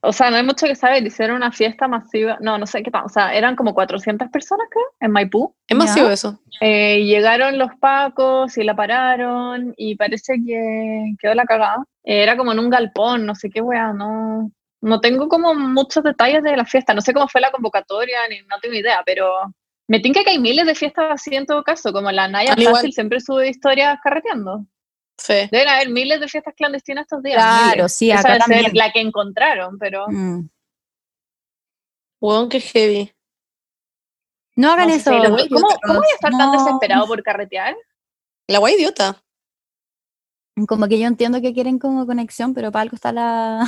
O sea, no hay mucho que saber, hicieron una fiesta masiva, no, no sé qué tal, o sea, eran como 400 personas, creo, en Maipú.
Es
Ya.
masivo eso.
Eh, llegaron los pacos y la pararon y parece que quedó la cagada. Eh, era como en un galpón, no sé qué weá, no, no tengo como muchos detalles de la fiesta, no sé cómo fue la convocatoria, ni no tengo idea, pero me tinca que hay miles de fiestas así en todo caso, como la Naya
igual.
Fácil siempre sube historias carreteando.
Sí.
Deben haber miles de fiestas clandestinas estos días.
Claro,
miles.
sí,
Esa
acá
ser
también.
la que encontraron, pero...
Mm.
Qué heavy.
No hagan
no
eso.
güey,
¿Cómo,
idiota,
¿Cómo voy a estar tan desesperado por carretear?
La guay idiota.
Como que yo entiendo que quieren como conexión, pero para algo está la,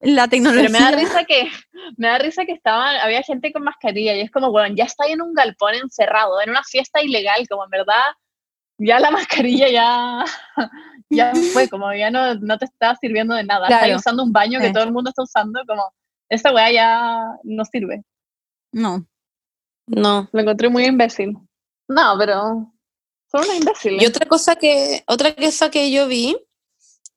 la tecnología.
Pero me da risa que, me da risa que estaban, había gente con mascarilla y es como, bueno, ya está en un galpón encerrado, en una fiesta ilegal, como en verdad, ya la (laughs) mascarilla ya, (laughs) ya fue, como ya no, no te está sirviendo de nada.
Claro.
Estás usando un baño que
Sí.
todo el mundo está usando, como, esta weá ya no sirve.
No.
No.
Lo encontré muy imbécil. No, pero son unos imbéciles.
Y otra cosa que, otra cosa que yo vi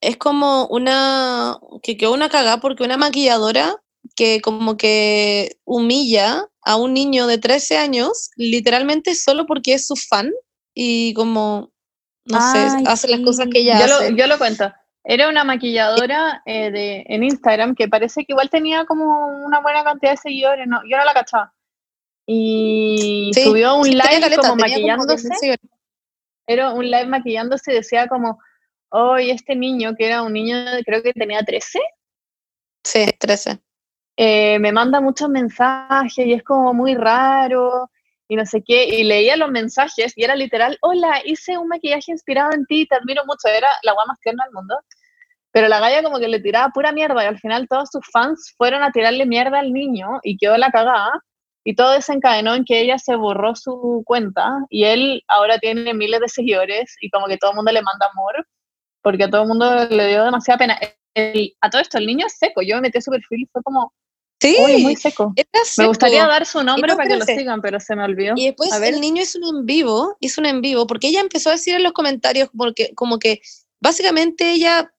es como una, que quedó una cagada porque una maquilladora que como que humilla a un niño de 13 años, literalmente solo porque es su fan y como, no
Ay,
sé, hace las cosas que ella
yo,
hace.
lo, yo lo cuento. Era una maquilladora eh, de, en Instagram que parece que igual tenía como una buena cantidad de seguidores. No, yo no la cachaba. Y
Sí,
subió un live
caleta,
como maquillándose.
10.000 seguidores.
era un live maquillándose y decía como, hoy este niño, que era un niño, creo que tenía 13,
Sí, 13.
eh, me manda muchos mensajes y es como muy raro y no sé qué, y leía los mensajes y era literal, hola, hice un maquillaje inspirado en ti, te admiro mucho, era la guay más tierna del mundo, pero la galla como que le tiraba pura mierda y al final todos sus fans fueron a tirarle mierda al niño y quedó la cagada y todo desencadenó en que ella se borró su cuenta y él ahora tiene miles de seguidores y como que todo el mundo le manda amor porque a todo el mundo le dio demasiada pena. El- a todo esto, el niño es seco. Yo me metí a su perfil y fue como,
Sí,
uy, muy seco.
era
Me gustaría dar su nombre
no,
para que lo sigan, pero se me olvidó.
Y después
A ver.
el niño hizo un en vivo, hizo un en vivo, porque ella empezó a decir en los comentarios porque, como que básicamente ella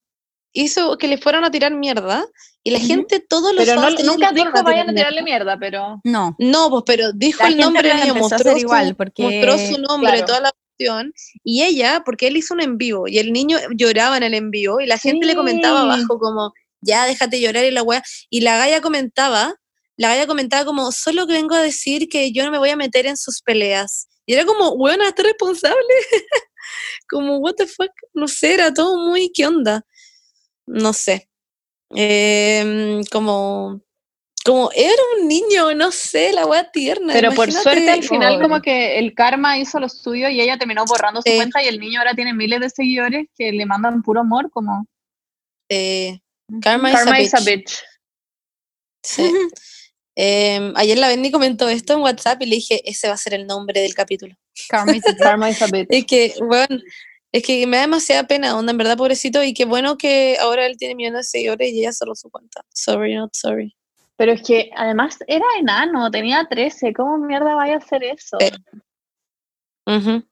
hizo que le fueran a tirar mierda y la gente todos los
Pero no, nunca
que
dijo vayan a
tirar
tirarle mierda, pero
No.
No, pues, pero dijo
La
el nombre del niño,
a
mostró, su,
igual, porque-
mostró su nombre,
claro.
toda la cuestión. Y ella, porque él hizo un en vivo, y el niño lloraba en el en vivo, y la gente le comentaba abajo como, ya, déjate llorar y la weá. Y la galla comentaba, la galla comentaba como, solo que vengo a decir que yo no me voy a meter en sus peleas. Y era como, weona, ¿estás responsable? (laughs) como, what the fuck? No sé, era todo muy, ¿qué onda? No sé. Em, como, como era un niño, no sé, la wea tierna.
Pero por suerte al final como que el karma hizo lo suyo y ella terminó borrando su cuenta y el niño ahora tiene miles de seguidores que le mandan puro amor como
Eh, Karma, is a
Karma is a
bitch. Sí. Em, ayer la Benny comentó esto en WhatsApp y le dije, ese va a ser el nombre del capítulo.
Karma is a bitch. (laughs)
Karma is a bitch.
Es que, bueno, es que me da demasiada pena, onda, en verdad, pobrecito, y qué bueno que ahora él tiene millones de seguidores y ella cerró su cuenta. Sorry, not sorry.
Pero es que además era enano, tenía 13, ¿cómo mierda vaya a hacer eso?
Ujú.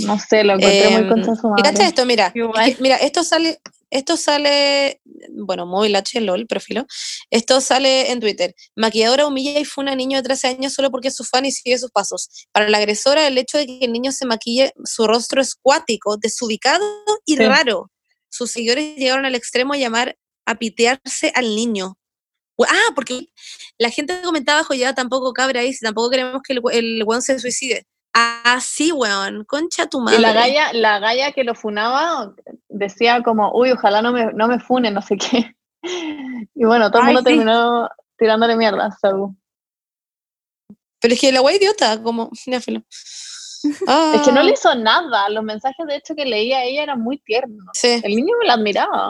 No sé, lo encontré muy
Em, cacha
madre.
esto, mira, es que, mira, esto sale, esto sale, bueno, móvil H, LOL, profilo. Esto sale en Twitter. Maquilladora humilla y funa a niño de 13 años solo porque es su fan y sigue sus pasos. Para la agresora, el hecho de que el niño se maquille, su rostro es cuático, desubicado y
Sí.
raro. Sus seguidores llegaron al extremo de llamar a pitearse al niño. Ah, porque la gente comentaba abajo, ya tampoco cabra ahí, si tampoco queremos que el, el weón se suicide. Ah, sí, weón, concha tu madre.
Y la galla, la galla que lo funaba decía como, uy, ojalá no me, no me funen, no sé qué. (laughs) Y bueno, todo el mundo
sí.
terminó tirándole mierda.
Pero es que la wea idiota, como, (laughs) filo.
Es que no
Ah,
le hizo nada. Los mensajes, de hecho, que leía ella eran muy tiernos.
sí.
El niño me la admiraba.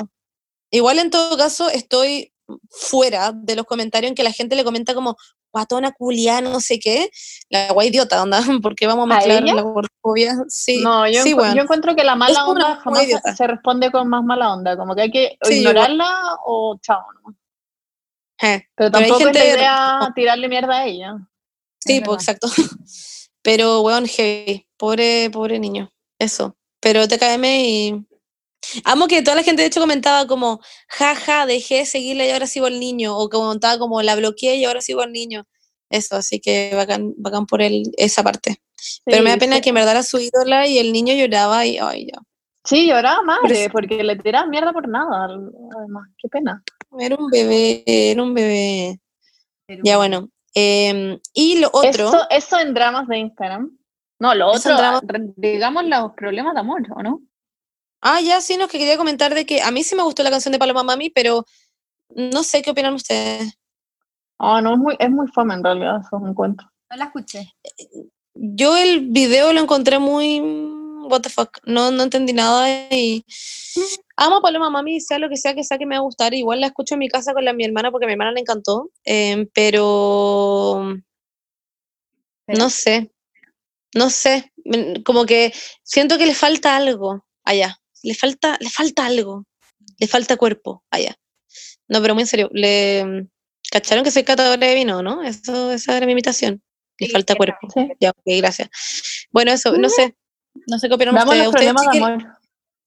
Igual en todo caso estoy fuera de los comentarios en que la gente le comenta como guatona culia, no sé qué. La wea idiota, onda, (laughs) porque vamos a
¿A
mezclar
ella?
la gordofobia. Sí,
No, yo,
sí,
encu-
weón.
yo encuentro que la mala onda jamás se,
idiota.
se responde con más mala onda. Como que hay que
igual.
ignorarla o chao. ¿no?
Eh,
Pero
Pero hay
tampoco es la
gente-
tirarle mierda a ella.
Sí,
Es
pues exacto. (laughs) Pero, weón, heavy. Pobre, pobre niño. Eso. Pero TKM y. Amo que toda la gente de hecho comentaba como, jaja, dejé de seguirla y ahora sigo al niño. O que comentaba como, la bloqueé y ahora sigo al niño. Eso, así que bacán, bacán por él, esa parte. Pero me da
Sí,
pena
sí.
que en verdad era su ídola y el niño lloraba y, ay, ya.
Sí, lloraba madre,
Pero-
porque le tiraba mierda por nada. Además, qué pena.
Era un bebé, era un bebé. Ya bueno. em, y lo otro,
Eso, eso en dramas de Instagram. No, lo otro,
dramas-
digamos los problemas de amor, ¿o no?
Ah, ya sí, no, que quería comentar de que a mí sí me gustó la canción de Paloma Mami, pero no sé qué opinan ustedes.
Ah, no, es muy, es muy fome en realidad esos encuentros.
No la escuché.
Yo el video lo encontré muy what the fuck, no, no entendí nada y amo a Paloma Mami, sea lo que sea que sea que me va a gustar, igual la escucho en mi casa con la mi hermana porque a mi hermana le encantó, em, pero no sé, no sé, como que siento que le falta algo allá, le falta, le falta algo, le falta cuerpo allá. No, pero muy en serio, le mm, cacharon que soy catadora de vino, ¿no? Eso, esa era mi invitación. Le
Sí,
falta cuerpo.
Sí.
Ya, ok, gracias. Bueno, eso, no sé. No sé qué opinan ustedes.
los
¿Ustedes, chiques-
amor.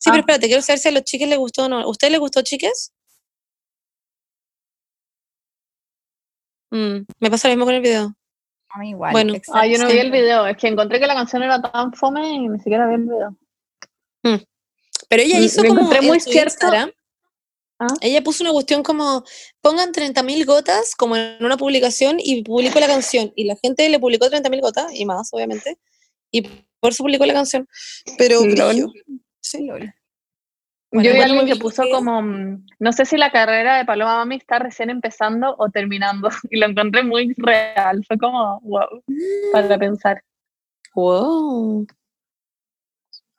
Sí,
Ah.
pero espérate, quiero saber si a los chiques les gustó o no. ¿A ustedes les gustó, chiques? Mm, me pasa lo mismo con el video.
A mí igual.
Bueno.
Ah, yo no vi el video. Es que encontré que la canción era tan fome y ni siquiera vi el video.
Pero ella
Mm,
hizo
lo
como
encontré
en
muy cierto. Ah.
ella puso una cuestión como pongan 30.000 gotas como en una publicación y publicó la canción y la gente le publicó 30.000 gotas y más obviamente y por eso publicó la canción pero
Lol.
Sí.
Lol.
Bueno,
yo vi a
igual
alguien
muy
que puso
que-
como, mm, no sé si la carrera de Paloma Mami está recién empezando o terminando. (laughs) Y lo encontré muy real. Fue como, wow, para pensar.
wow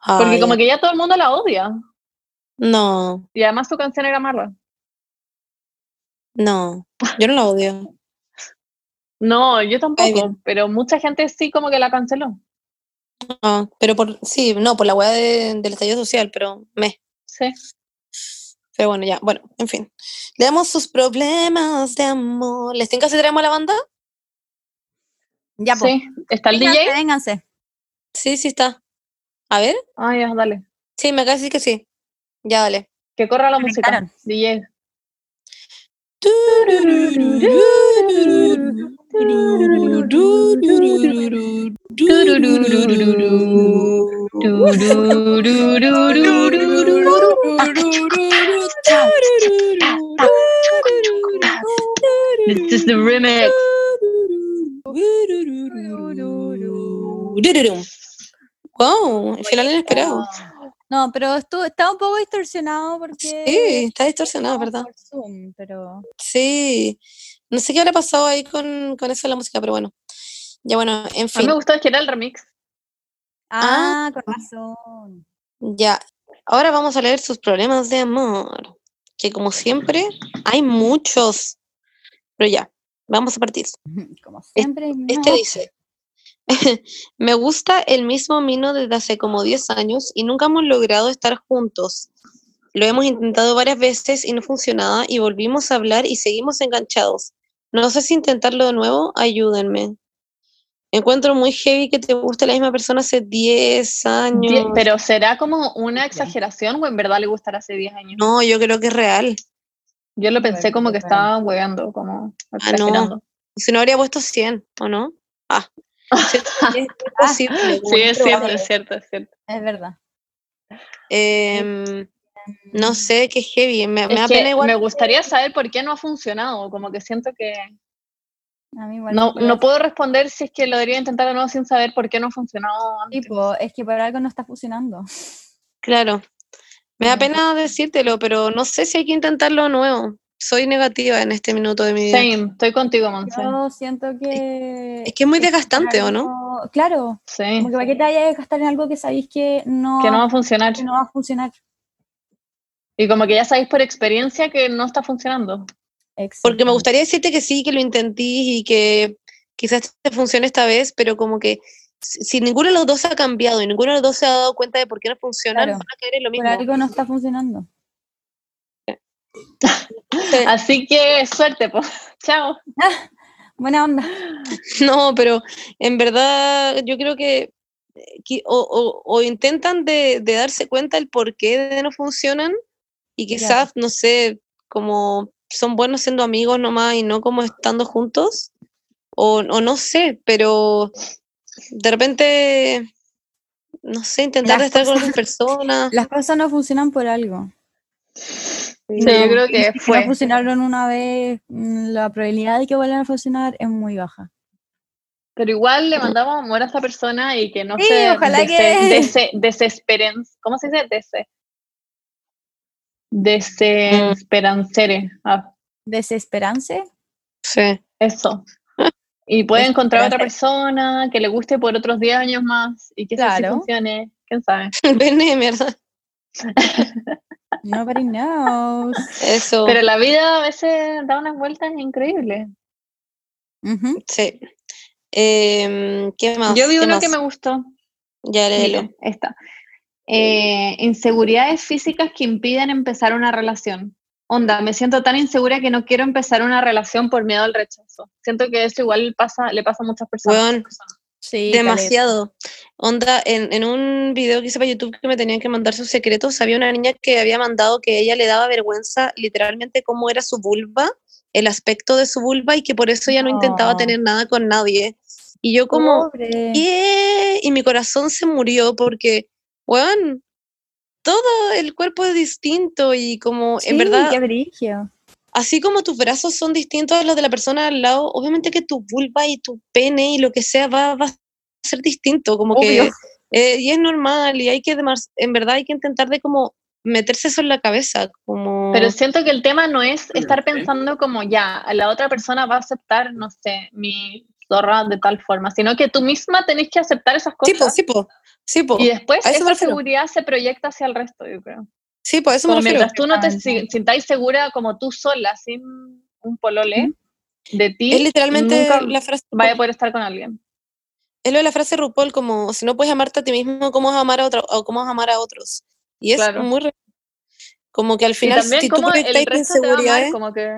Porque
Ay,
como que ya todo el mundo la odia.
no
Y además su canción era mala.
no yo no la odio
No, yo tampoco. Pero mucha gente sí como que la canceló.
No, pero por sí no por la weá de- del estallido social pero me
Sí.
pero bueno ya bueno en fin le damos sus problemas de amor les tengo que traemos a la banda
Ya, pues.
Sí. ¿Está el
Vénganse,
DJ?
vénganse.
sí sí está a ver
Ah, ya, dale.
sí me acaba de decir que sí ya dale
Que corra la música.
Conectaron.
DJ. This is the remix.
Wow, el final inesperado.
No, pero estuvo, está un poco distorsionado porque...
Sí, está distorsionado, ¿verdad?
por Zoom, pero...
Sí. No sé qué habrá pasado ahí con, con eso de la música, pero bueno. Ya bueno, en
A mí
fin.
me gustó que era el remix.
Ah, con razón.
Ya. Ahora vamos a leer sus problemas de amor. Que como siempre, hay muchos. Pero ya, vamos a partir. (laughs)
Como siempre,
Este
no.
dice, (laughs) me gusta el mismo Mino desde hace como 10 años y nunca hemos logrado estar juntos. Lo hemos intentado varias veces y no funcionaba y volvimos a hablar y seguimos enganchados. No sé si intentarlo de nuevo, ayúdenme. Encuentro muy heavy que te guste la misma persona hace 10 años.
Die- Pero ¿será como una exageración o en verdad le gustará hace 10 años?
No, yo creo que es real.
Yo lo pensé como que estaba hueveando, como
Ah, no. Si no habría puesto 100, ¿o no? Ah, (laughs) es, posible.
Sí,
es
cierto, es cierto, es cierto.
Es verdad.
Em, no sé, qué heavy. Me, me
que
igual.
gustaría saber por qué no ha funcionado, como que siento que
A mí igual
no, no puedo responder si es que lo debería intentar de nuevo sin saber por qué no ha funcionado antes.
Tipo, es que por algo no está funcionando.
Claro. Me da pena decírtelo, pero no sé si hay que intentarlo de nuevo. Soy negativa en este minuto de mi vida.
Same, estoy contigo, Monse.
Yo siento que...
Es que es muy
por
desgastante, ¿o no?
Claro,
Sí,
como que para qué te vayas a desgastar en algo que sabéis que no,
que no va a funcionar.
que no va a funcionar.
Y como que ya sabéis por experiencia que no está funcionando.
Porque me gustaría decirte que sí, que lo intentís y que quizás te funcione esta vez, pero como que si, si ninguno de los dos ha cambiado y ninguno de los dos se ha dado cuenta de por qué no funcionan,
Claro.
van a caer en lo
Por
mismo.
algo no está funcionando.
Sí.
Así que suerte, pues. (laughs) Chao.
Buena onda.
No, pero en verdad yo creo que eh, o, o- o intentan de, de darse cuenta el por qué de no funcionan y quizás, no sé, como son buenos siendo amigos nomás y no como estando juntos, o, o no sé, pero de repente, no sé, intentar
Las
estar con otras personas.
Las cosas no funcionan por algo.
Sí,
No.
yo creo que
si
fue.
no funcionaron una vez, mm, la probabilidad de que vuelvan a funcionar es muy baja.
Pero igual le mandamos amor a esa persona y que no
Sí,
se
ojalá que- (laughs)
dese- desesperen. ¿Cómo se dice? Dese. Desesperancere. Ah,
¿Desesperance?
Sí.
eso. Y puede encontrar otra
Desesperance.
persona que le guste por otros 10 años más y que eso sí
Claro.
funcione. ¿Quién sabe? (laughs)
Vene, ¿verdad? (laughs)
Nobody knows.
Eso.
Pero la vida a veces da unas vueltas increíbles.
Sí. Em, ¿Qué más?
Yo vi
¿Qué
uno
más?
que me gustó.
Ya léelo.
Esta. Eh, inseguridades físicas que impiden empezar una relación. Onda, me siento tan insegura que no quiero empezar una relación por miedo al rechazo. Siento que eso igual pasa, le pasa a muchas personas.
Weón,
Sí.
Demasiado. Onda, en, en un video que hice para YouTube que me tenían que mandar sus secretos, había una niña que había mandado que ella le daba vergüenza literalmente cómo era su vulva, el aspecto de su vulva y que por eso ella no, intentaba tener nada con nadie. Y yo como. ¿qué? Y mi corazón se murió porque, weón, todo el cuerpo es distinto y como, en
Sí,
verdad,
qué.
Así como tus brazos son distintos a los de la persona al lado, obviamente que tu vulva y tu pene y lo que sea va, va a ser distinto, como
Obvio.
que eh, y es normal y hay que demás, en verdad hay que intentar de como meterse eso en la cabeza, como
Pero siento que el tema no es estar pensando como ya, la otra persona va a aceptar, no sé, mi zorra de tal forma, sino que tú misma tenés que aceptar esas
sí,
cosas.
po, sí, po, sí, po,
Y después esa
refiero.
seguridad se proyecta hacia el resto, yo creo.
Sí, po, a eso me
Como
refiero.
mientras tú no te sintáis segura como tú sola, sin un polole, de ti,
Es literalmente
nunca
la frase
vaya a poder estar con alguien.
es lo de la frase RuPaul como si no puedes amarte a ti mismo, ¿cómo vas a amar a otro, o cómo vas a amar a otros? Y es
Claro.
muy como que al final si tú proyectas
a amar,
inseguridades,
como que...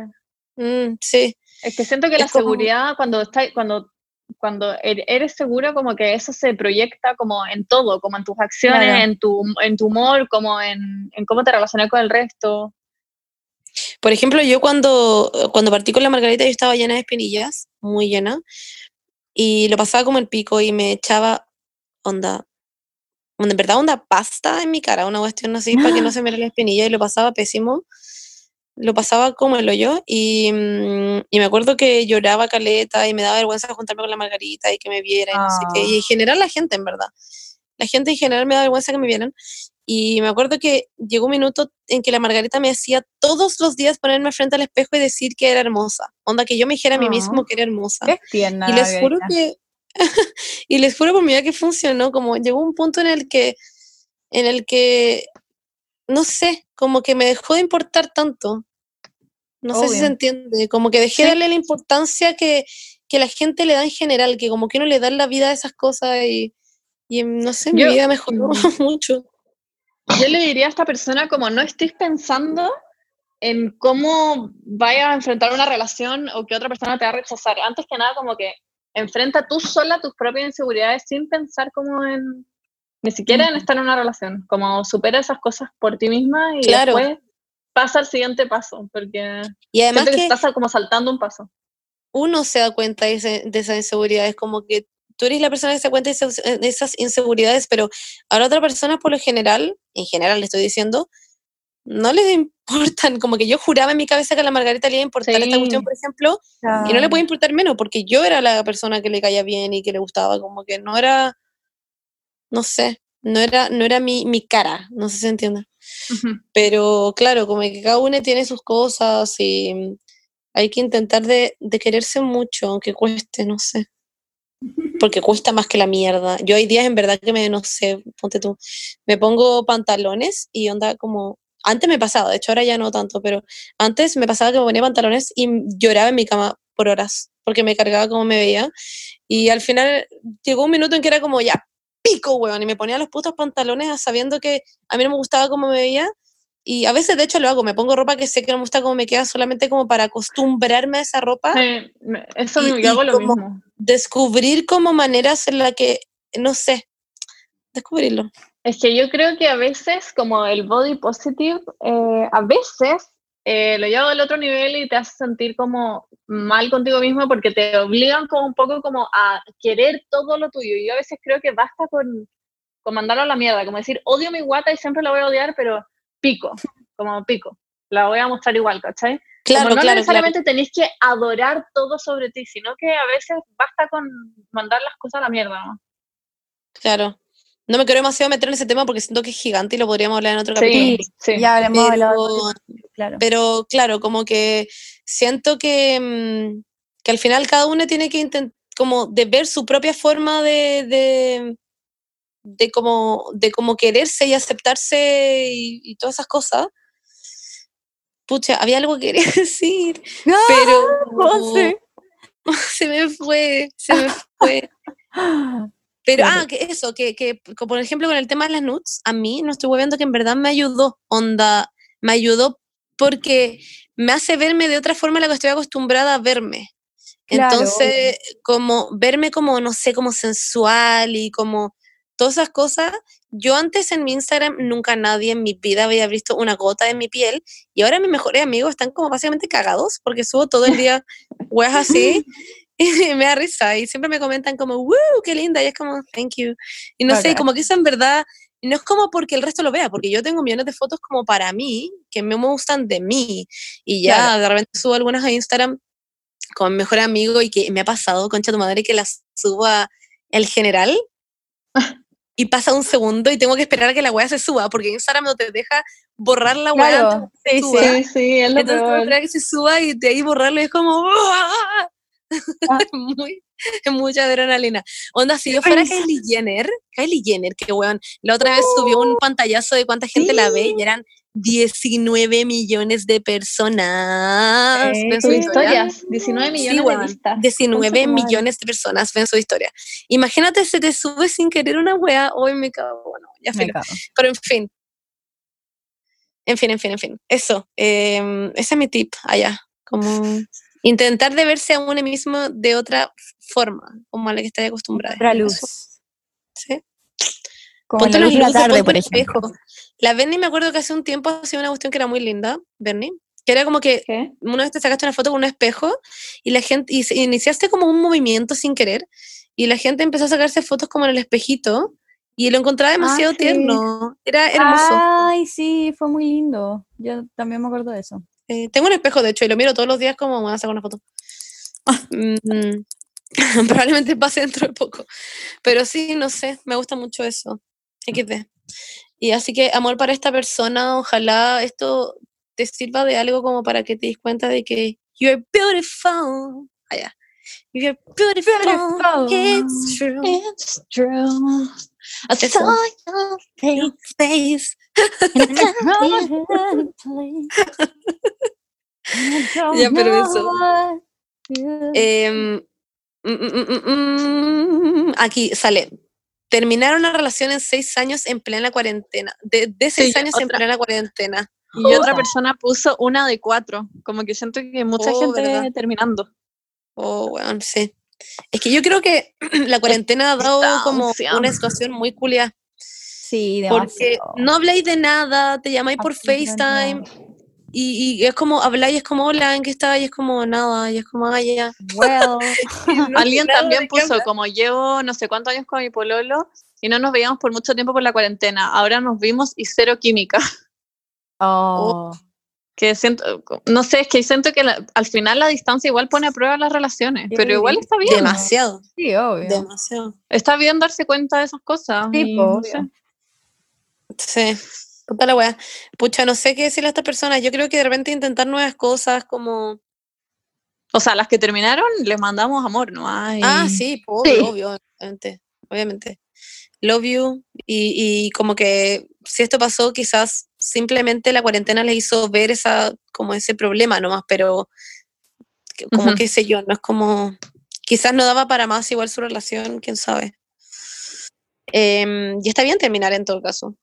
mm, sí,
Es que siento que
Es
la
como-
seguridad, cuando, está, cuando cuando er- eres seguro, como que eso se proyecta como en todo, como en tus acciones,
Claro.
en, tu, en tu humor, como en, en cómo te relacionas con el resto.
Por ejemplo, yo cuando, cuando partí con la margarita yo estaba llena de espinillas, muy llena, y lo pasaba como el pico y me echaba onda, en verdad onda pasta en mi cara, una cuestión así para que no (laughs) se me la espinilla y lo pasaba pésimo. Lo pasaba como el hoyo y, mm, y me acuerdo que lloraba caleta y me daba vergüenza juntarme con la margarita y que me viera y no sé qué.
Ah.
Y en general la gente, en verdad. La gente en general me da vergüenza que me vieran. Y me acuerdo que llegó un minuto en que la Margarita me hacía todos los días ponerme frente al espejo y decir que era hermosa. Onda, que yo me dijera a mí
Ah.
mismo que era hermosa.
Es tierna.
Y les juro que, (laughs) y les juro por mi vida que funcionó, como llegó un punto en el que, en el que, no sé, como que me dejó de importar tanto. No sé si se entiende, como que dejé
Sí.
darle la importancia que, que la gente le da en general, que como que uno le da la vida a esas cosas y, y no sé, mi vida mejoró (laughs) mucho.
Yo le diría a esta persona como no estés pensando en cómo vaya a enfrentar una relación o que otra persona te va a rechazar. Antes que nada, como que enfrenta tú sola tus propias inseguridades sin pensar como en, ni siquiera en estar en una relación. Como supera esas cosas por ti misma y
Claro.
después pasa al siguiente paso, porque
Y además
que,
que
estás como saltando un paso.
uno se da cuenta de, ese- de esas inseguridades, como que tú eres la persona que se da cuenta de esas, de esas inseguridades, pero a la otra persona por lo general, en general le estoy diciendo, no les (laughs) importan, como que yo juraba en mi cabeza que a la Margarita le iba a importar esta cuestión,
Sí.
por ejemplo, y no le puede importar menos, porque yo era la persona que le caía bien y que le gustaba, como que no era, no sé, no era, no era mi, mi cara, no sé si se entiende.
Ujú.
Pero claro, como que cada uno tiene sus cosas y hay que intentar de, de quererse mucho, aunque cueste, no sé. Porque cuesta más que la mierda. Yo hay días en verdad que me, no sé, ponte tú, me pongo pantalones y onda como, antes me pasaba, de hecho ahora ya no tanto, pero antes me pasaba que me ponía pantalones y lloraba en mi cama por horas, porque me cargaba como me veía. Y al final llegó un minuto en que era como, ya, pico, weón, y me ponía los putos pantalones sabiendo que a mí no me gustaba cómo me veía. Y a veces, de hecho, lo hago, me pongo ropa que sé que no me gusta cómo me queda solamente como para acostumbrarme a esa ropa,
me- eso
Y-
hago lo
como-
mismo.
descubrir como maneras en la que, no sé, descubrirlo.
Es que yo creo que a veces, como el body positive, eh, a veces eh, lo lleva al otro nivel y te hace sentir como mal contigo mismo porque te obligan como un poco como a querer todo lo tuyo. Y yo a veces creo que basta con, con mandarlo a la mierda, como decir, odio mi guata y siempre la voy a odiar, pero pico, como pico. La voy a mostrar igual, ¿cachai?
Claro,
como no
claro, claro.
necesariamente tenéis que adorar todo sobre ti, sino que a veces basta con mandar las cosas a la mierda, ¿no?
Claro. No me quiero demasiado meter en ese tema porque siento que es gigante y lo podríamos hablar en otro capítulo.
Sí, sí.
Ya hablamos de la-
Pero,
claro.
pero claro, como que siento que, mm, que al final cada uno tiene que intentar como de ver su propia forma de, de, de como, de como quererse y aceptarse y, y todas esas cosas. Pucha, había algo que (laughs) quería decir, pero (laughs)
José. (laughs)
se me fue, se me fue. Pero, ah, que eso, que, que por ejemplo con el tema de las nudes, a mí no estoy viendo que en verdad me ayudó, onda, me ayudó porque me hace verme de otra forma a la que estoy acostumbrada a verme.
Claro,
Entonces, como verme como, no sé, como sensual y como todas esas cosas, yo antes en mi Instagram nunca nadie en mi vida había visto una gota de mi piel y ahora mis mejores amigos están como básicamente cagados porque subo todo el día (laughs) weas así y (laughs) me da risa y siempre me comentan como, ¡wow! ¡Qué linda! Y es como, thank you. Y no sé,
Bacán.
como que eso en verdad no es como porque el resto lo vea, porque yo tengo millones de fotos como para mí, que me gustan de mí. Y ya
Claro.
de repente subo algunas a Instagram con mi mejor amigo y que me ha pasado, concha tu madre, que las subo a el general (laughs) y pasa un segundo y tengo que esperar a que la weá se suba, porque Instagram no te deja borrar la weá antes
sí,
suba.
sí.
Sí, sí, es lo
Entonces
peor.
esperar a que se suba y de ahí borrarlo y es como ¡ah!
Ah. (laughs)
Muy, mucha adrenalina. Onda, si yo fuera. Kylie Jenner, Kylie Jenner, que weón, la otra vez subió un pantallazo de cuánta gente la ve y eran 19 millones de personas.
Eh,
ven su
Sus historias, 19
Sí,
millones de vistas.
19
Concha tu madre.
millones de personas ven su historia. Imagínate, se te sube sin querer una wea, hoy me cago, bueno, ya filo. Pero en fin. En fin, en fin, en fin. Eso. em, ese es mi tip allá. Como Intentar de verse a uno mismo de otra forma, como a la que estáis acostumbrada.
Otra luz.
¿sí?
Como
Ponte
la luz de la tarde, por
un
ejemplo.
espejo. La Bernie me acuerdo que hace un tiempo hacía una cuestión que era muy linda, Bernie, que era como que
¿Qué?
una vez te sacaste una foto con un espejo y la gente, y iniciaste como un movimiento sin querer y la gente empezó a sacarse fotos como en el espejito y lo encontraba demasiado
sí.
tierno, era hermoso.
Ay, sí, fue muy lindo. Yo también me acuerdo de eso.
Eh, tengo un espejo, de hecho, y lo miro todos los días como me voy a sacar una foto. Mm, (laughs) probablemente pase dentro de poco. Pero sí, no sé, me gusta mucho eso. XD. Y así que amor para esta persona, ojalá esto te sirva de algo como para que te des cuenta de que you're beautiful. Allá. You're beautiful.
Beautiful.
It's true.
It's true. I saw your
Your face. (laughs) Ya, pero eso. Mm, mm, mm, mm, aquí sale. Terminar una relación en seis años en plena cuarentena. De, de seis
Sí,
años en plena cuarentena.
Y otra
Puta.
persona puso una de cuatro. Como que siento que mucha
Oh,
gente
¿verdad?
terminando.
Oh, weón, sí. Es que yo creo que (clears throat) la cuarentena ha dado como una situación muy culia.
Sí,
Porque
demasiado.
no habláis de nada, te llamáis por FaceTime. Y, y es como habláis, es como hola, ¿en qué estás? Y es como nada, y es como ah, ya.
Well, (laughs) (laughs)
No
Alguien también puso,
hablar.
como llevo no sé cuántos años con mi pololo y no nos veíamos por mucho tiempo por la cuarentena. Ahora nos vimos y cero química.
oh,
Que siento, no sé, es que siento que la- al final la distancia igual pone a prueba las relaciones,
Sí,
pero igual está bien.
Demasiado,
sí, obvio.
demasiado.
Está bien darse cuenta de esas cosas.
Sí,
y no sé.
Sí, puta la wea. Pucha, no sé qué decirle a estas personas. Yo creo que de repente intentar nuevas cosas como...
O sea, las que terminaron, les mandamos amor, ¿no? Ay.
Ah, sí,
Sí.
obvio, obviamente, obviamente. Love you. Y, y como que si esto pasó, quizás simplemente la cuarentena le hizo ver esa, como ese problema nomás, pero como
Ujú.
qué sé yo, no es como... Quizás no daba para más igual su relación, quién sabe. Em, y está bien terminar en todo caso.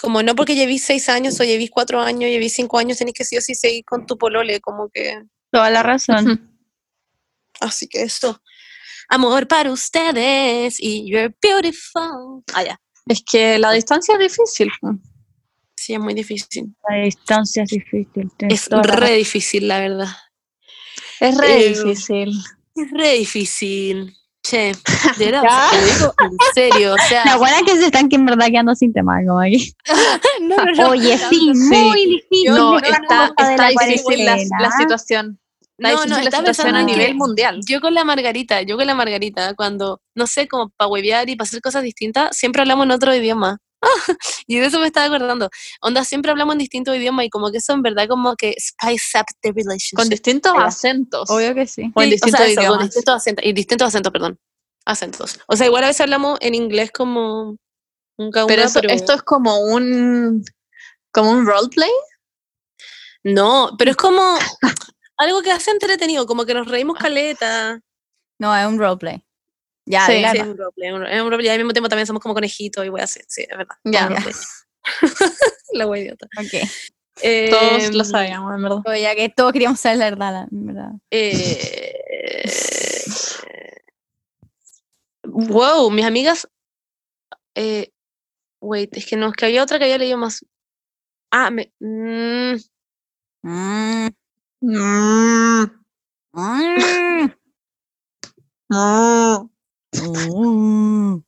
Como no porque lleví seis años o lleví cuatro años, lleví cinco años, tenés que sí o sí seguir con tu polole, como que...
Toda la razón.
Así que eso. Amor para ustedes y you're beautiful. Ah, ya.
Es que la distancia es difícil.
Sí, es muy difícil.
La distancia es difícil.
Es
la
re difícil, la verdad.
Es re
Eh,
difícil.
Es re difícil. Che, de (laughs) verdad, te digo en serio. O sea,
La buena es que se están que en verdad quedando sin tema, como aquí. (laughs)
no, no, no.
Oye, sí, muy difícil.
No, está, está difícil la, la
cuarentena.
situación. Está
No, no,
la
estaba
situación a nivel mundial.
Yo con la Margarita, yo con la Margarita, cuando, no sé, como para huevear y para hacer cosas distintas, siempre hablamos en otro idioma. (laughs) y de eso me estaba acordando. Onda, siempre hablamos en distintos idiomas y como que eso en verdad como que spice up the relationship.
Con distintos acentos.
Obvio que sí.
O en
Sí,
distintos
sea, eso, con
idiomas.
distintos acentos, y distintos acentos, perdón. Acentos. O sea, igual a veces hablamos en inglés como un caunga,
Pero, eso,
pero
esto es como un como un roleplay.
no, pero es como algo que hace entretenido, como que nos reímos caleta.
No, es un roleplay. Ya,
Sí,
Sí, es un roleplay, es un roleplay, es un roleplay, y al mismo tiempo también somos como conejitos y voy a hacer, sí, es verdad.
Ya.
roleplay. (laughs) La wea idiota.
Ok.
Todos lo
Em,
sabíamos, en verdad.
Ya que todos queríamos saber la verdad, la verdad.
Eh, wow, mis amigas. Eh, wait, es que no, es que había otra que había leído más. Ah, me. mm,
Mm,
Mm, (laughs)
mm.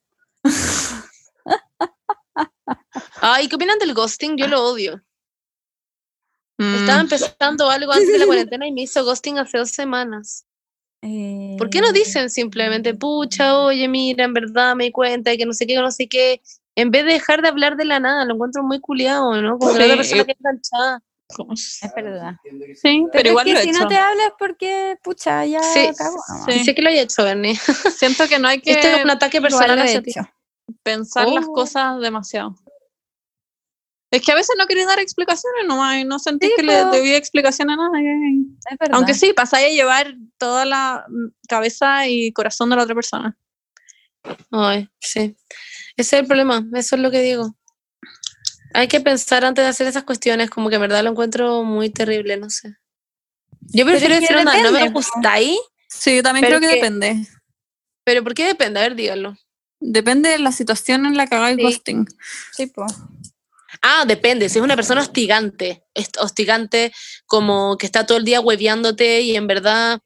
Ay, ¿qué opinan del ghosting? Yo lo odio. Estaba
Mm.
empezando algo (laughs) antes de la cuarentena y me hizo ghosting hace dos semanas. ¿Por qué no
Eh,
dicen simplemente, pucha, oye, mira, en verdad me di cuenta de que no sé qué, no sé qué? En vez de dejar de hablar de la nada, lo encuentro muy culiado, ¿no? Como que la otra
Sí,
persona
eh,
queda enganchada.
¿Cómo se-
Es verdad.
Sí,
Pero,
pero, igual
es
lo
que
he
si
hecho.
no te hablas porque, pucha, ya
Sí,
nomás.
sí.
Sé que lo haya hecho, Bernie. (laughs)
Siento que no hay que
Este es un ataque personal
lo he
hacia ti.
pensar las
Oh.
cosas demasiado. Es que a veces no queréis dar explicaciones nomás y no sentís
Sí,
que le
po.
debí explicación a nadie. Aunque sí, pasáis a llevar toda la cabeza y corazón de la otra persona.
Ay, sí. Ese es el problema, eso es lo que digo. Hay que pensar antes de hacer esas cuestiones, como que en verdad lo encuentro muy terrible, no sé. Yo prefiero decir, onda, no me gustáis,
Sí, yo también creo que
que-
depende.
pero ¿por qué depende? A ver, díganlo.
Depende de la situación en la que hagáis
Sí.
ghosting.
Sí, po.
Ah, depende. Si es una persona hostigante, hostigante como que está todo el día hueveándote y en verdad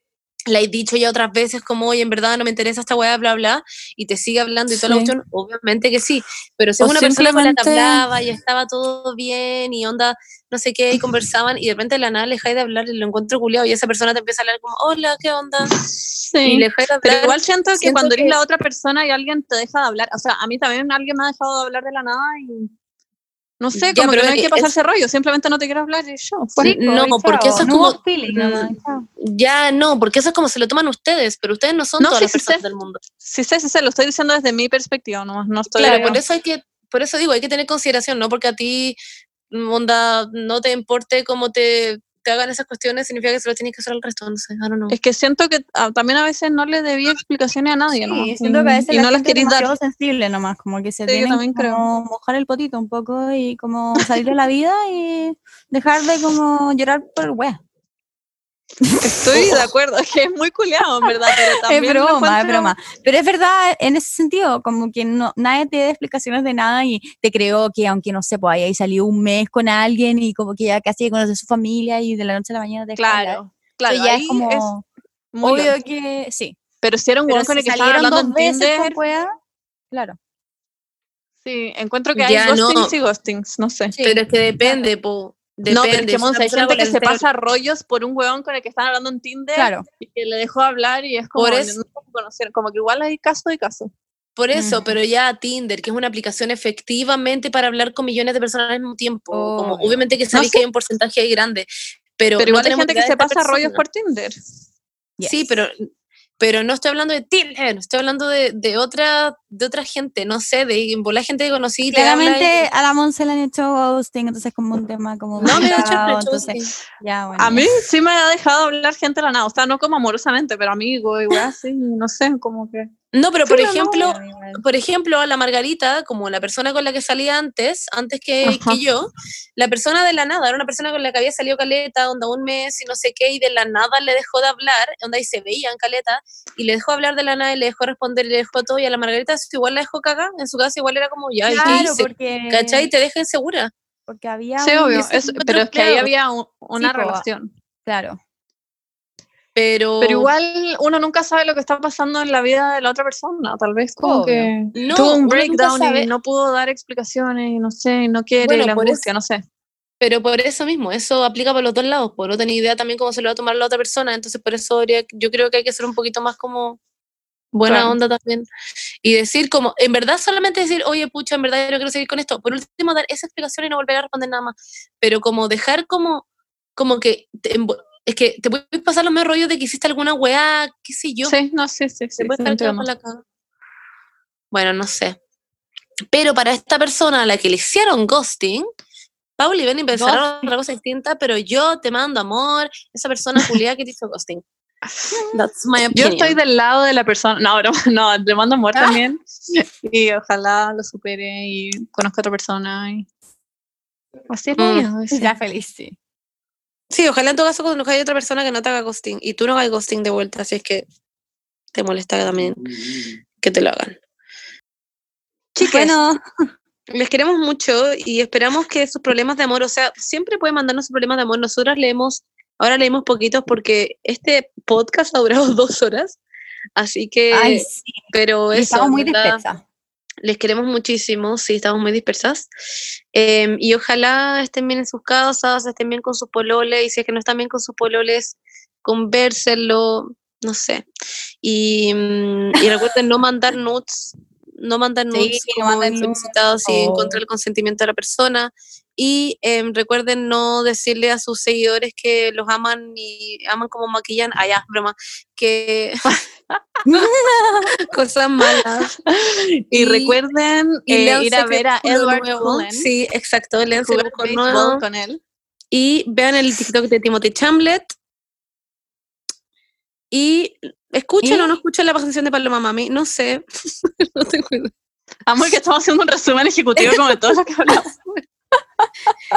le has dicho ya otras veces como, oye, en verdad no me interesa esta weá, bla, bla, y te sigue hablando y toda la cuestión, obviamente que sí. Pero si
O
es una persona con la que hablaba y estaba todo bien y onda, no sé qué, y conversaban y de repente de la nada le dejáis de hablar y lo encuentro culiado y esa persona te empieza a hablar como, hola, ¿qué onda? Y
Sí.
le dejáis de hablar.
Pero igual siento que
siento
cuando eres la otra persona y alguien te deja de hablar, o sea, a mí también alguien me ha dejado de hablar de la nada y no sé,
Ya,
como que
pero
no hay que pasarse rollo, simplemente no te quiero hablar y yo.
Sí, po,
no, porque eso es
No
como-
feeling
Mm,
chao.
Ya no, porque eso es como se lo toman ustedes, pero ustedes no son
No,
todas
sí,
las
sí
personas
sé.
del mundo.
Sí, sí, sí, sí, lo estoy diciendo desde mi perspectiva nomás, no estoy...
Claro, por eso hay que, por eso digo, hay que tener consideración, no porque a ti, onda, no te importe cómo te, te hagan esas cuestiones, significa que se lo tienes que hacer al resto, no sé, I don't know.
Es que siento que también a veces no le debía explicaciones a nadie, ¿no?
Sí, siento que a veces
y
la
no las
gente
queréis dar.
sensible nomás, como que se
Sí, yo
tienen
también creo.
como mojar el potito un poco y como salir de la vida y dejar de como llorar por wea.
Estoy de (laughs) acuerdo, es que es muy culiado, en verdad, pero también
Es broma, es
encuentro-
broma. Pero es verdad en ese sentido, como que no, nadie te da explicaciones de nada y te creo que aunque no sé, pues ahí salió un mes con alguien y como que ya casi conoce a su familia y de la noche a la mañana te.
Claro, claro,
ya
ahí
es como
es muy
obvio que sí.
Pero si era un weón con el que
salieron
hablando
dos
en Tinder,
wea, claro.
sí, encuentro que hay
Ya, no.
ghostings y ghostings, no sé.
Pero es que depende, po. Depende.
no, pero es que hay gente que se pasa rollos por un weón con el que están hablando en Tinder
Claro.
y que le dejó hablar y es como,
Por
no
eso-
se conocieron, como que igual hay caso y caso.
Por eso, pero ya Tinder, que es una aplicación efectivamente para hablar con millones de personas al mismo tiempo. Como, obviamente que sabéis
sí.
que hay un porcentaje ahí grande. Pero,
Pero
no
igual hay gente que
de
se pasa rollos por Tinder.
Sí, pero, pero no estoy hablando de Tinder, estoy hablando de, de otra, de otra gente, no sé, de la gente que conocí y te habla
Claramente a la Monse le han hecho ghosting, entonces es como un tema como
y- No, me ha hecho
entonces ya bueno.
A mí sí me ha dejado hablar gente de la nada, o sea, no como amorosamente, pero amigo, igual sí, no sé, como que...
No, pero
Sí,
por
pero no,
ejemplo,
igual.
por ejemplo, a la Margarita, como la persona con la que salía antes, antes que, yo, la persona de la nada, era una persona con la que había salido caleta, onda un mes y no sé qué, y de la nada le dejó de hablar, onda y se veían caleta, y le dejó hablar de la nada y le dejó responder y le dejó todo, y a la Margarita igual la dejó cagar, en su casa igual era como, ya, ¿y qué
Claro,
hice?
porque,
¿Cachai? Te deja insegura.
porque había
Sí,
un-
obvio,
encuentro
pero es que ahí había un- una relación.
Claro.
Pero,
Pero igual uno nunca sabe lo que está pasando en la vida de la otra persona, tal vez como que
No,
tuvo un breakdown y no pudo dar explicaciones y no sé, no quiere
Bueno,
la angustia, no sé.
Pero por eso mismo, eso aplica para los dos lados, por no tener idea también cómo se lo va a tomar la otra persona, entonces por eso habría- yo creo que hay que ser un poquito más como buena
Claro.
onda también y decir como, en verdad solamente decir, oye pucha, en verdad yo no quiero seguir con esto, por último dar esa explicación y no volver a responder nada más, pero como dejar como, como que, es que te puedes pasar los mismos rollos de que hiciste alguna weá, qué sé yo,
Sí, no, sí, sí, sí,
se puede
sí,
estar
entiendo.
quedando la caga. Bueno, no sé. Pero para esta persona a la que le hicieron ghosting, Pauli y Benny pensaron otra cosa distinta, pero yo te mando amor, esa persona Julia que te hizo ghosting. (laughs) That's my
Yo
opinion.
estoy del lado de la persona, no, broma, no, le mando amor
Ah.
también y ojalá lo supere y conozca a otra persona y así es
Mm.
Ya feliz, sí.
Sí, ojalá en todo caso conozcas a otra persona que no te haga ghosting y tú no hagas ghosting de vuelta, así es que te molesta también que te lo hagan. Chicas,
Bueno,
les queremos mucho y esperamos que sus problemas de amor, o sea, siempre pueden mandarnos sus problemas de amor. Nosotras leemos, ahora leímos poquitos porque este podcast ha durado (laughs) dos horas, así que,
ay, sí.
pero eso,
estamos muy.
Les queremos muchísimo, sí, estamos muy dispersas. Em, y ojalá estén bien en sus casas, estén bien con sus pololes, y si es que no están bien con sus pololes, convérselo, no sé. Y, mm, y recuerden no mandar nudes, no mandar (laughs)
Sí,
nudes
no
como
manden nudes,
insolicitados y en
por
contra del consentimiento de la persona. Y em, recuerden no decirle a sus seguidores que los aman y aman como maquillan, allá, broma, que (laughs) cosas malas.
Y,
Y-
recuerden
y
eh, ir a ver a Edward. Cullen
Sí, exacto,
béisbol
nuevo.
con él.
Y vean el TikTok de Timothy Chamlet. Y escuchen
¿Y?
o no escuchen la canción de Paloma Mami, no sé. (laughs) no tengo idea.
Amor, que estamos haciendo un resumen ejecutivo como de todo lo que hablamos. (laughs)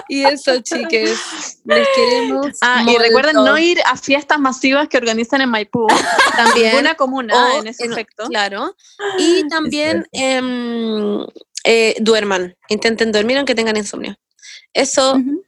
Y eso, chiques. Les queremos.
Ah, y recuerden no ir a fiestas masivas que organizan en Maipú. (laughs)
también.
Una comuna
o
en ese efecto.
Claro. Y también em, eh, duerman. Intenten dormir aunque tengan insomnio. Eso,
Ujú.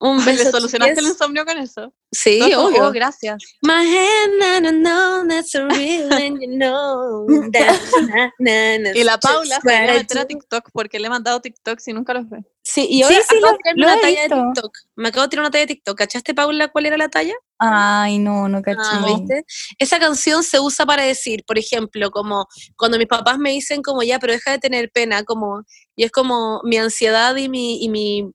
un (laughs)
¿Le
beso.
solucionaste el
chiques.
insomnio con eso?
Sí,
Oh,
obvio.
oh, gracias.
My hand, na, na, no, that's a real and you know. that, na, na, na, (laughs)
Y la Paula se
I
meter a. TikTok porque le he mandado TikToks y nunca los ve.
Sí, y ahora
Sí, sí,
acabo
lo-
de tirarme
lo
una talla de. TikTok. Me acabo de tirar una talla de TikTok. ¿Cachaste, Paula, cuál era la talla?
Ay, no, no caché.
Ah, ¿viste? Esa canción se usa para decir, por ejemplo, como cuando mis papás me dicen como ya, pero deja de tener pena, como, y es como mi ansiedad y mi, y mi,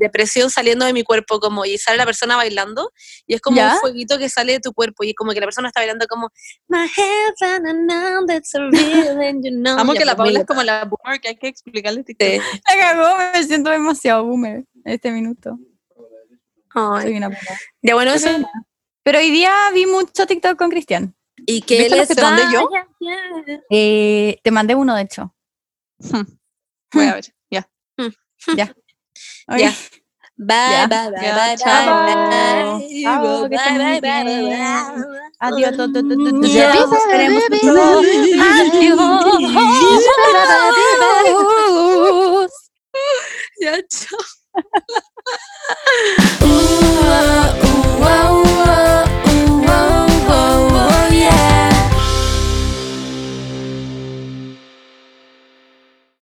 depresión saliendo de mi cuerpo, como, y sale la persona bailando, y es como
¿Ya?
un fueguito que sale de tu cuerpo, y como que la persona está bailando como, My and now that's a real and you know.
Amo
Ya,
que la Paula es como la boomer que hay que explicarle.
Sí. (laughs)
La cagó, me siento demasiado boomer este minuto.
Ay.
Soy una
Ya bueno, eso.
Pero hoy día vi mucho TikTok con Cristian.
¿Y
qué
les
que te mandé yo?
Eh, te mandé uno, de hecho. Hmm.
Voy a ver, ya.
Hmm. Hmm.
Ya. (laughs)
Ya.
Bye, bye, bye, bye,
Adiós. Mm. (laughs) Adiós. Ya, chao. (laughs) ooh,
uh,
ooh, uh,
ooh,
uh.